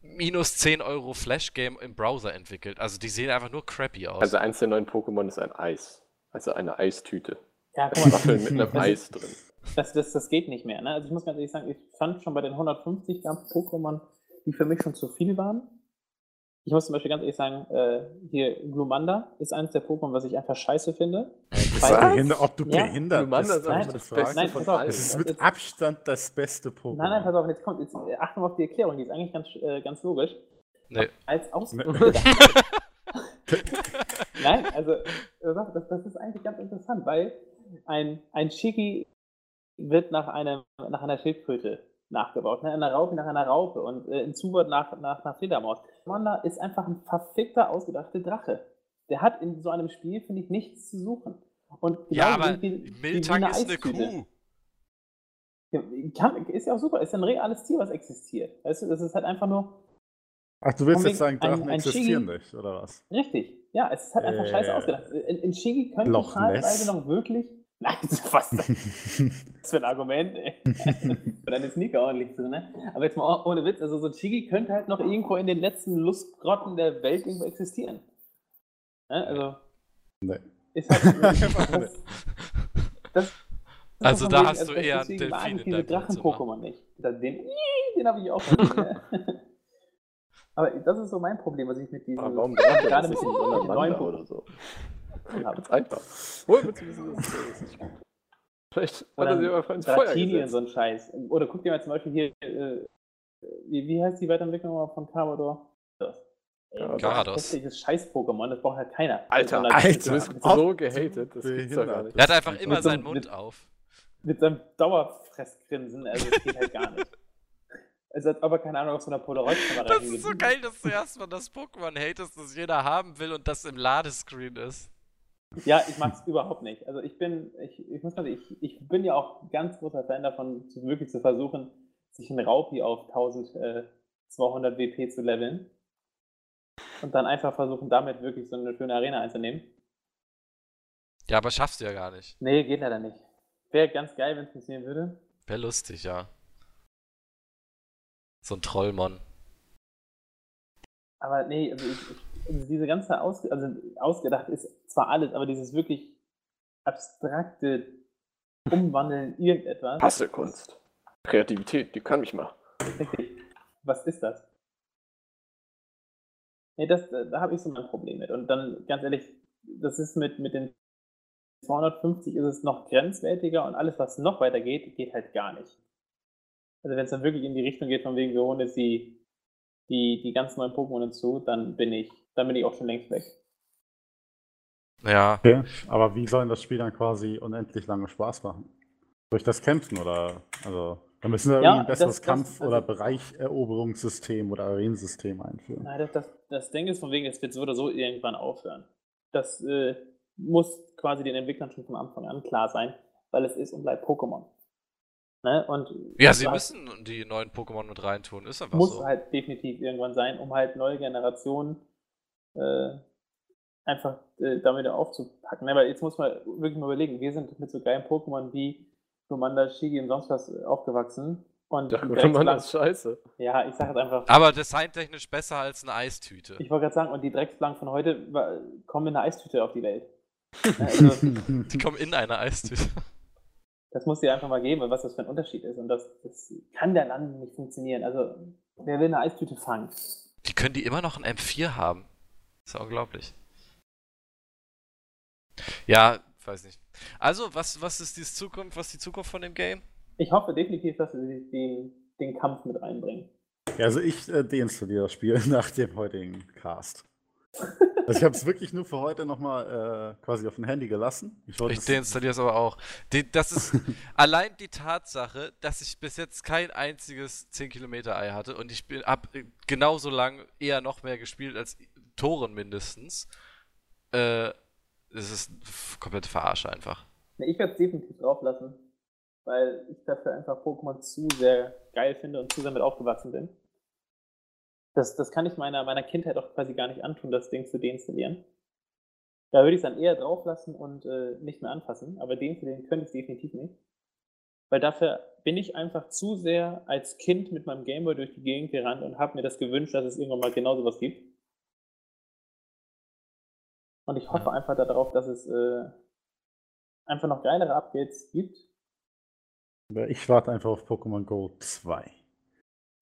minus 10 Euro Flash-Game im Browser entwickelt. Also die sehen einfach nur crappy aus. Also eins der neuen Pokémon ist ein Eis. Also eine Eistüte. Ja, guck mal, Waffeln mit einem das- Eis drin. Das, das, das geht nicht mehr. Ne? Also ich muss ganz ehrlich sagen, ich fand schon bei den 150 gab es Pokémon, die für mich schon zu viel waren. Ich muss zum Beispiel ganz ehrlich sagen, äh, hier Glumanda ist eines der Pokémon, was ich einfach scheiße finde. Du behindert, ob du Ja. behindert Glumanda bist. ist Nein, das das Beste. Nein, von allen. Es ist Das mit ist- Abstand das beste Pokémon. Nein, nein, pass auf, jetzt kommt, jetzt äh, achte mal auf die Erklärung, die ist eigentlich ganz, äh, ganz logisch. Nee. Als Aus Ne. Nein, also äh, das, das ist eigentlich ganz interessant, weil ein, ein Shiki wird nach, einem, nach einer Schildkröte nachgebaut, ne? einer Raupe nach einer Raupe und äh, ein Zuwort nach, nach einer Fledermaus. Manda ist einfach ein verfickter, ausgedachter Drache. Der hat in so einem Spiel, finde ich, nichts zu suchen. Und ja, aber wie- wie- wie Miltank ist eine. Kuh. Ja, Kann, ist ja auch super, ist ja ein reales Tier, was existiert. Weißt du, das ist halt einfach nur Ach, du willst jetzt sagen, wegen ein- Drachen ein existieren Shigi- nicht, oder was? Richtig. Ja, es ist halt einfach Äh, scheiße ausgedacht. In, in Shigi könnte teilweise noch wirklich. Nein, was ist das für ein Argument, ey? Für deine Sneaker ordentlich zu, ne? Aber jetzt mal oh- ohne Witz, also so ein Shigi könnte halt noch irgendwo in den letzten Lustgrotten der Welt irgendwo existieren. Ne? Also. Nee. Ist halt. das, das, Also da hast du das- eher einen Delfin ich diese. Drachen-Pokémon nicht. Den, den habe ich auch? Aber das ist so mein Problem, was ich mit diesem. Aber warum gerade mit ist den ein neuen oder so. Habe. Ganz einfach. Woher willst du wissen, dass das nicht gut? Vielleicht hat Oder er sie einfach ins Feuer und gesetzt. so ein Scheiß. Oder guck dir mal zum Beispiel hier, äh, wie, wie heißt die Weiterentwicklung von Carvador? Das. Ey, Garados. Das ist Scheiß-Pokémon, das braucht halt keiner. Alter, Alter. mit Du bist mit, so Ob gehatet, du das gibt's doch gar nicht. Er hat einfach immer Mit seinen Mund mit- auf. mit seinem Dauerfressgrinsen, also das geht halt gar nicht. Also als ob er keine Ahnung auf so einer Polaroid-Kamera Das ist so geil, dass du erstmal das Pokémon hatest, das jeder haben will und das im Ladescreen ist. Ja, ich mag es überhaupt nicht. Also ich bin, ich, ich muss mal sagen, ich, ich bin ja auch ganz großer Fan davon, zu, wirklich zu versuchen, sich einen Raupi auf 1200 WP zu leveln. Und dann einfach versuchen, damit wirklich so eine schöne Arena einzunehmen. Ja, aber schaffst du ja gar nicht. Nee, geht leider nicht. Wäre ganz geil, wenn es funktionieren würde. Wäre lustig, ja. So ein Trollmon. Aber nee, also, ich, ich, diese ganze Ausge also ausgedacht ist zwar alles, aber dieses wirklich abstrakte Umwandeln irgendetwas. Bastelkunst. Kreativität, die kann mich mal. Richtig. Was ist das? Nee, das, da habe ich so mein Problem mit. Und dann, ganz ehrlich, das ist mit, mit den 250 ist es noch grenzwertiger und alles, was noch weiter geht, geht halt gar nicht. Also wenn es dann wirklich in die Richtung geht, von wegen wir holen jetzt die, die, die ganz neuen Pokémon hinzu, dann bin ich, dann bin ich auch schon längst weg. Ja. Okay. Aber wie soll das Spiel dann quasi unendlich lange Spaß machen? Durch das Kämpfen oder also da müssen wir Ja, irgendwie ein besseres das- das- Kampf- also- oder Bereicheroberungssystem oder Arenensystem einführen. Nein, das, das, das Ding ist von wegen, es wird so oder so irgendwann aufhören. Das äh, muss quasi den Entwicklern schon von Anfang an klar sein, weil es ist und bleibt Pokémon. Ne? Und Ja, sie das müssen die neuen Pokémon mit reintun. Ist einfach muss so. halt definitiv irgendwann sein, um halt neue Generationen äh, einfach äh, damit aufzupacken. Ne? Weil jetzt muss man wirklich mal überlegen, wir sind mit so geilen Pokémon wie Commander, Shigi und sonst was äh, aufgewachsen. Und Ja, ist scheiße. ja, ich sage jetzt einfach, Aber designtechnisch besser als eine Eistüte. ich wollte gerade sagen, und die Drecksblank von heute war, kommen in einer Eistüte auf die Welt. Also, Die kommen in eine Eistüte. das muss dir einfach mal geben, was das für ein Unterschied ist. Und das, das kann der Land nicht funktionieren. Also, wer will eine Eistüte fangen? Die können die immer noch ein M4 haben. Ist ja unglaublich. Ja, weiß nicht. Also, was, was ist die Zukunft, was ist die Zukunft von dem Game? Ich hoffe definitiv, dass sie den, den Kampf mit reinbringen. Ja, also ich äh, deinstalliere das Spiel nach dem heutigen Cast. Also ich habe es wirklich nur für heute nochmal äh, quasi auf dem Handy gelassen. Ich Ich es- deinstalliere es aber auch. Die, das ist allein die Tatsache, dass ich bis jetzt kein einziges 10 Kilometer Ei hatte und ich bin ab genauso lang eher noch mehr gespielt als Toren mindestens. Äh, es ist komplett verarsche einfach. Ich werde es definitiv drauf lassen, weil ich dafür einfach Pokémon zu sehr geil finde und zu sehr mit aufgewachsen bin. Das, das kann ich meiner, meiner Kindheit auch quasi gar nicht antun, das Ding zu deinstallieren. Da würde ich es dann eher drauf lassen und äh, nicht mehr anfassen, aber deinstallieren könnte ich definitiv nicht. Weil dafür bin ich einfach zu sehr als Kind mit meinem Gameboy durch die Gegend gerannt und habe mir das gewünscht, dass es irgendwann mal genau sowas gibt. Und ich hoffe Ja. einfach darauf, dass es äh, einfach noch geilere Updates gibt. Ich warte einfach auf Pokémon Go 2.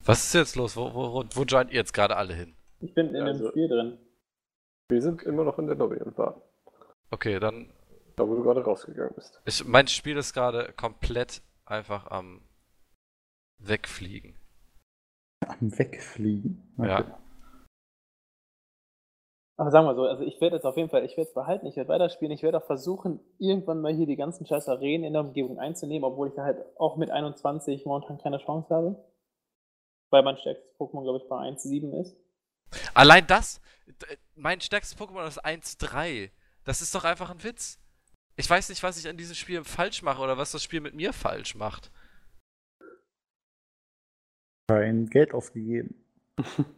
Was ist jetzt los? Wo, wo, wo, wo joint ihr jetzt gerade alle hin? Ich bin in dem Also- Spiel drin. Wir sind immer noch in der Lobby und warten. Okay, dann. Da wo du gerade rausgegangen bist. Ich, mein Spiel ist gerade komplett einfach am Wegfliegen. Am Wegfliegen. Ja. Aber sagen wir so, also ich werde jetzt auf jeden Fall, ich werde es behalten, ich werde weiterspielen, ich werde auch versuchen, irgendwann mal hier die ganzen scheiß Arenen in der Umgebung einzunehmen, obwohl ich da halt auch mit 21 momentan keine Chance habe. Weil mein stärkstes Pokémon, glaube ich, bei 1,7 ist. Allein das, mein stärkstes Pokémon ist 1-3. Das ist doch einfach ein Witz. Ich weiß nicht, was ich an diesem Spiel falsch mache oder was das Spiel mit mir falsch macht. Kein Geld ausgegeben.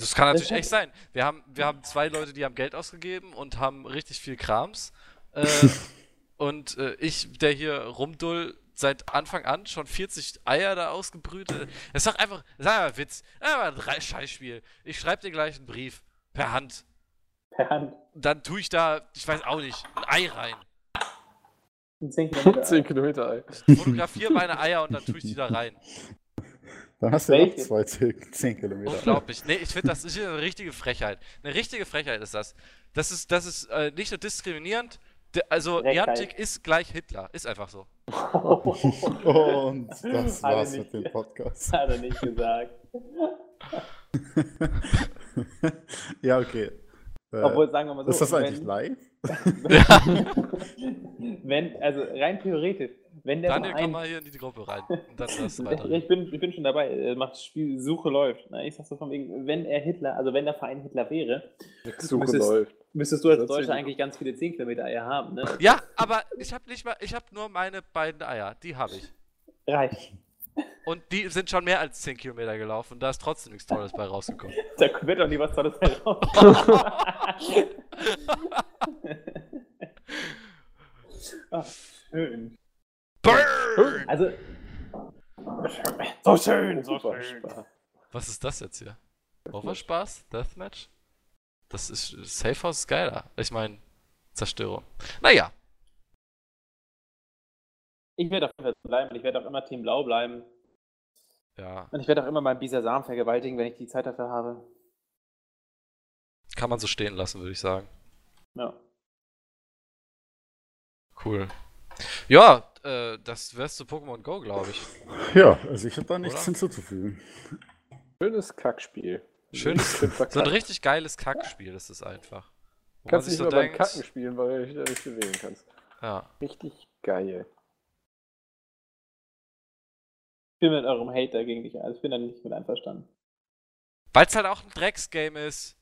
Das kann natürlich echt sein. Wir haben, wir haben zwei Leute, die haben Geld ausgegeben und haben richtig viel Krams. Äh, und äh, ich, der hier rumdull seit Anfang an schon 40 Eier da ausgebrütet. Es ist doch einfach, das ist einfach ein Witz. Einfach ein Scheißspiel. Ich schreibe dir gleich einen Brief. Per Hand. Per Hand. Dann tue ich da, ich weiß auch nicht, ein Ei rein. Ein 10 Kilometer. 10 Kilometer Ei. Fotografiere meine Eier und dann tue ich die da rein. Dann hast du ja zwei 10 Kilometer. Unglaublich. Nee, ich finde, das ist eine richtige Frechheit. Eine richtige Frechheit ist das. Das ist, das ist äh, nicht nur diskriminierend. de- Also. Niantic ist gleich Hitler. Ist einfach so. Und das war's nicht. mit dem Podcast. Hat er nicht gesagt. ja, okay. Äh, Obwohl, sagen wir mal so. ist das eigentlich wenn, live? wenn, also rein theoretisch, wenn der Daniel, komm Verein mal hier in die Gruppe rein. Ich, weiter. ich, bin, ich bin schon dabei, äh, macht das Spiel, Suche läuft. Ne? Ich sag so von wegen, wenn er Hitler, also wenn der Verein Hitler wäre, Suche müsstest- läuft. müsstest du als Deutscher eigentlich ganz viele 10 Kilometer Eier haben, ne? Ja, aber ich habe nicht mal, ich habe nur meine beiden Eier. Die habe ich. Reicht. Und die sind schon mehr als 10 Kilometer gelaufen. Und da ist trotzdem nichts Tolles bei rausgekommen. Da wird doch nie was Tolles bei raus. Ach, schön. Burn! Also. So schön, so schön. Was ist das jetzt hier? Overspaß? Deathmatch? Das ist. Safe House ist geiler. Ich meine, Zerstörung. Naja. Ich werde auf jeden Fall so bleiben und ich werde auch immer Team Blau bleiben. Ja. Und ich werde auch immer meinen Bisasam vergewaltigen, wenn ich die Zeit dafür habe. Kann man so stehen lassen, würde ich sagen. Ja. Cool. Ja, äh, das wär's zu Pokémon Go, glaube ich. Ja, also ich habe da nichts Oder? hinzuzufügen. Schönes Kackspiel. Schönes- Schön So ein richtig geiles Kackspiel ist es einfach. Wo Kannst sich nicht so nur beim denkt, Kacken spielen, weil du dich da nicht bewegen kannst. ja. Richtig geil. Ich bin mit eurem Hater gegen dich. Also ich bin da nicht mit einverstanden. Weil es halt auch ein Drecksgame ist.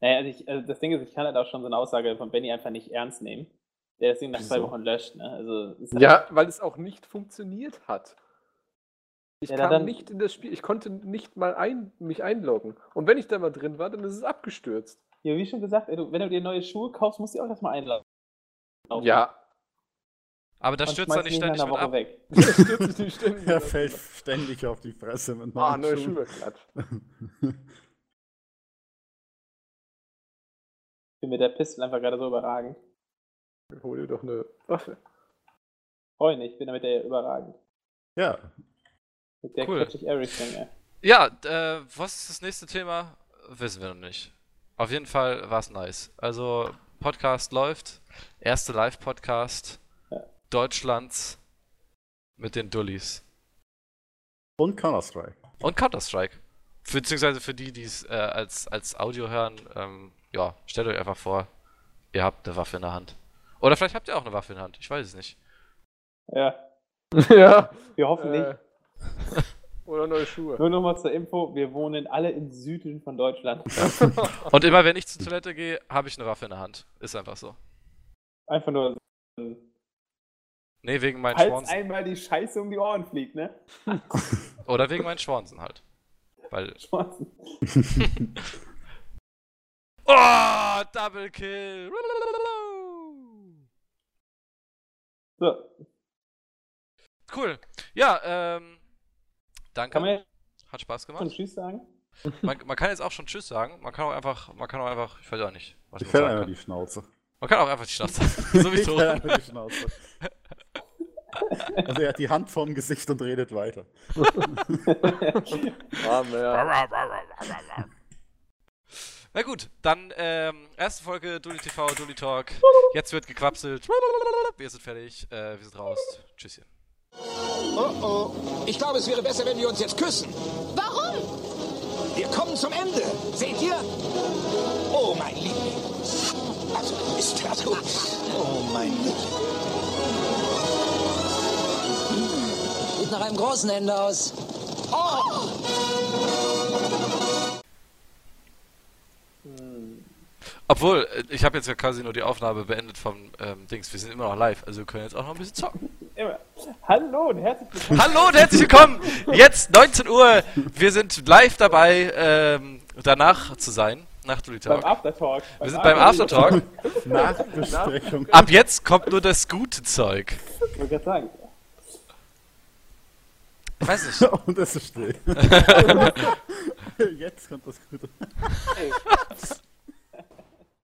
Naja, also, ich, also das Ding ist, ich kann halt auch schon so eine Aussage von Benny einfach nicht ernst nehmen. Der das Ding nach zwei? Wochen löscht, ne? Also, ist halt- Ja, weil es auch nicht funktioniert hat. Ich Ja, kam dann- nicht in das Spiel, ich konnte nicht mal ein, mich einloggen. Und wenn ich da mal drin war, dann ist es abgestürzt. Ja, wie schon gesagt, ey, du, wenn du dir neue Schuhe kaufst, musst du auch erstmal einladen. Ja, Aber da Und stürzt er schmeißt nicht ständig mit ab. weg. das stürzt sich ständig. Er fällt ständig auf die Fresse mit Ah, neuen neue Schuhen. Schuhe, klatsch. Ich bin mit der Pistole einfach gerade so überragend. Hol dir doch eine Waffe. Freue ich bin damit der überragend. ja, Mit der Cool. catch ich everything, ey. Ja, äh, was ist das nächste Thema? Wissen wir noch nicht. Auf jeden Fall war es nice. Also, Podcast läuft. Erste Live-Podcast Ja. Deutschlands mit den Dullis. und Counter-Strike. Und Counter-Strike. Beziehungsweise für die, die es äh, als, als Audio hören, ähm, ja, stellt euch einfach vor, ihr habt eine Waffe in der Hand. Oder vielleicht habt ihr auch eine Waffe in der Hand, ich weiß es nicht. Ja, ja. wir hoffen nicht. Äh, oder neue Schuhe. Nur nochmal zur Info, wir wohnen alle im Süden von Deutschland. Und immer wenn ich zur Toilette gehe, habe ich eine Waffe in der Hand. Ist einfach so. Einfach nur, Nee, wegen meinen falls Schwanzen. einmal die Scheiße um die Ohren fliegt, ne? Oder wegen meinen Schwanzen halt. Weil. Schwarzen. Oh, Double Kill! So, Cool. Ja, ähm. Danke. kann man Hat Spaß schon gemacht. Tschüss sagen? Man, man kann jetzt auch schon Tschüss sagen. Man kann auch einfach, man kann auch einfach, ich weiß auch nicht, was Ich man fäll einfach kann. die Schnauze. Man kann auch einfach die Schnauze. so wie Ich fäll einfach die Schnauze. Also er hat die Hand vorm Gesicht und redet weiter. Ah, mehr. Na gut, dann ähm, erste Folge Dully TV, Dully Talk. Jetzt wird gequapselt. Wir sind fertig. Äh, wir sind raus. Tschüsschen. Oh oh. Ich glaube, es wäre besser, wenn wir uns jetzt küssen. Warum? Wir kommen zum Ende. Seht ihr? Oh, mein Liebling. Also, ist das gut. Oh, mein Liebling. Sieht nach einem großen Ende aus. Obwohl, äh, ich habe jetzt ja quasi nur die Aufnahme beendet vom ähm, Dings. Wir sind immer noch live, also wir können jetzt auch noch ein bisschen zocken. Hallo und herzlich willkommen. Hallo und herzlich willkommen! Jetzt 19 Uhr. Wir sind live dabei, ähm, danach zu sein. Nach beim Talk. Aftertalk. Wir sind beim Aftertalk. Nachbesprechung. Ab jetzt kommt nur das gute Zeug. Ich wollte gerade sagen. Ich weiß nicht. Und es ist still. Jetzt kommt das Gute.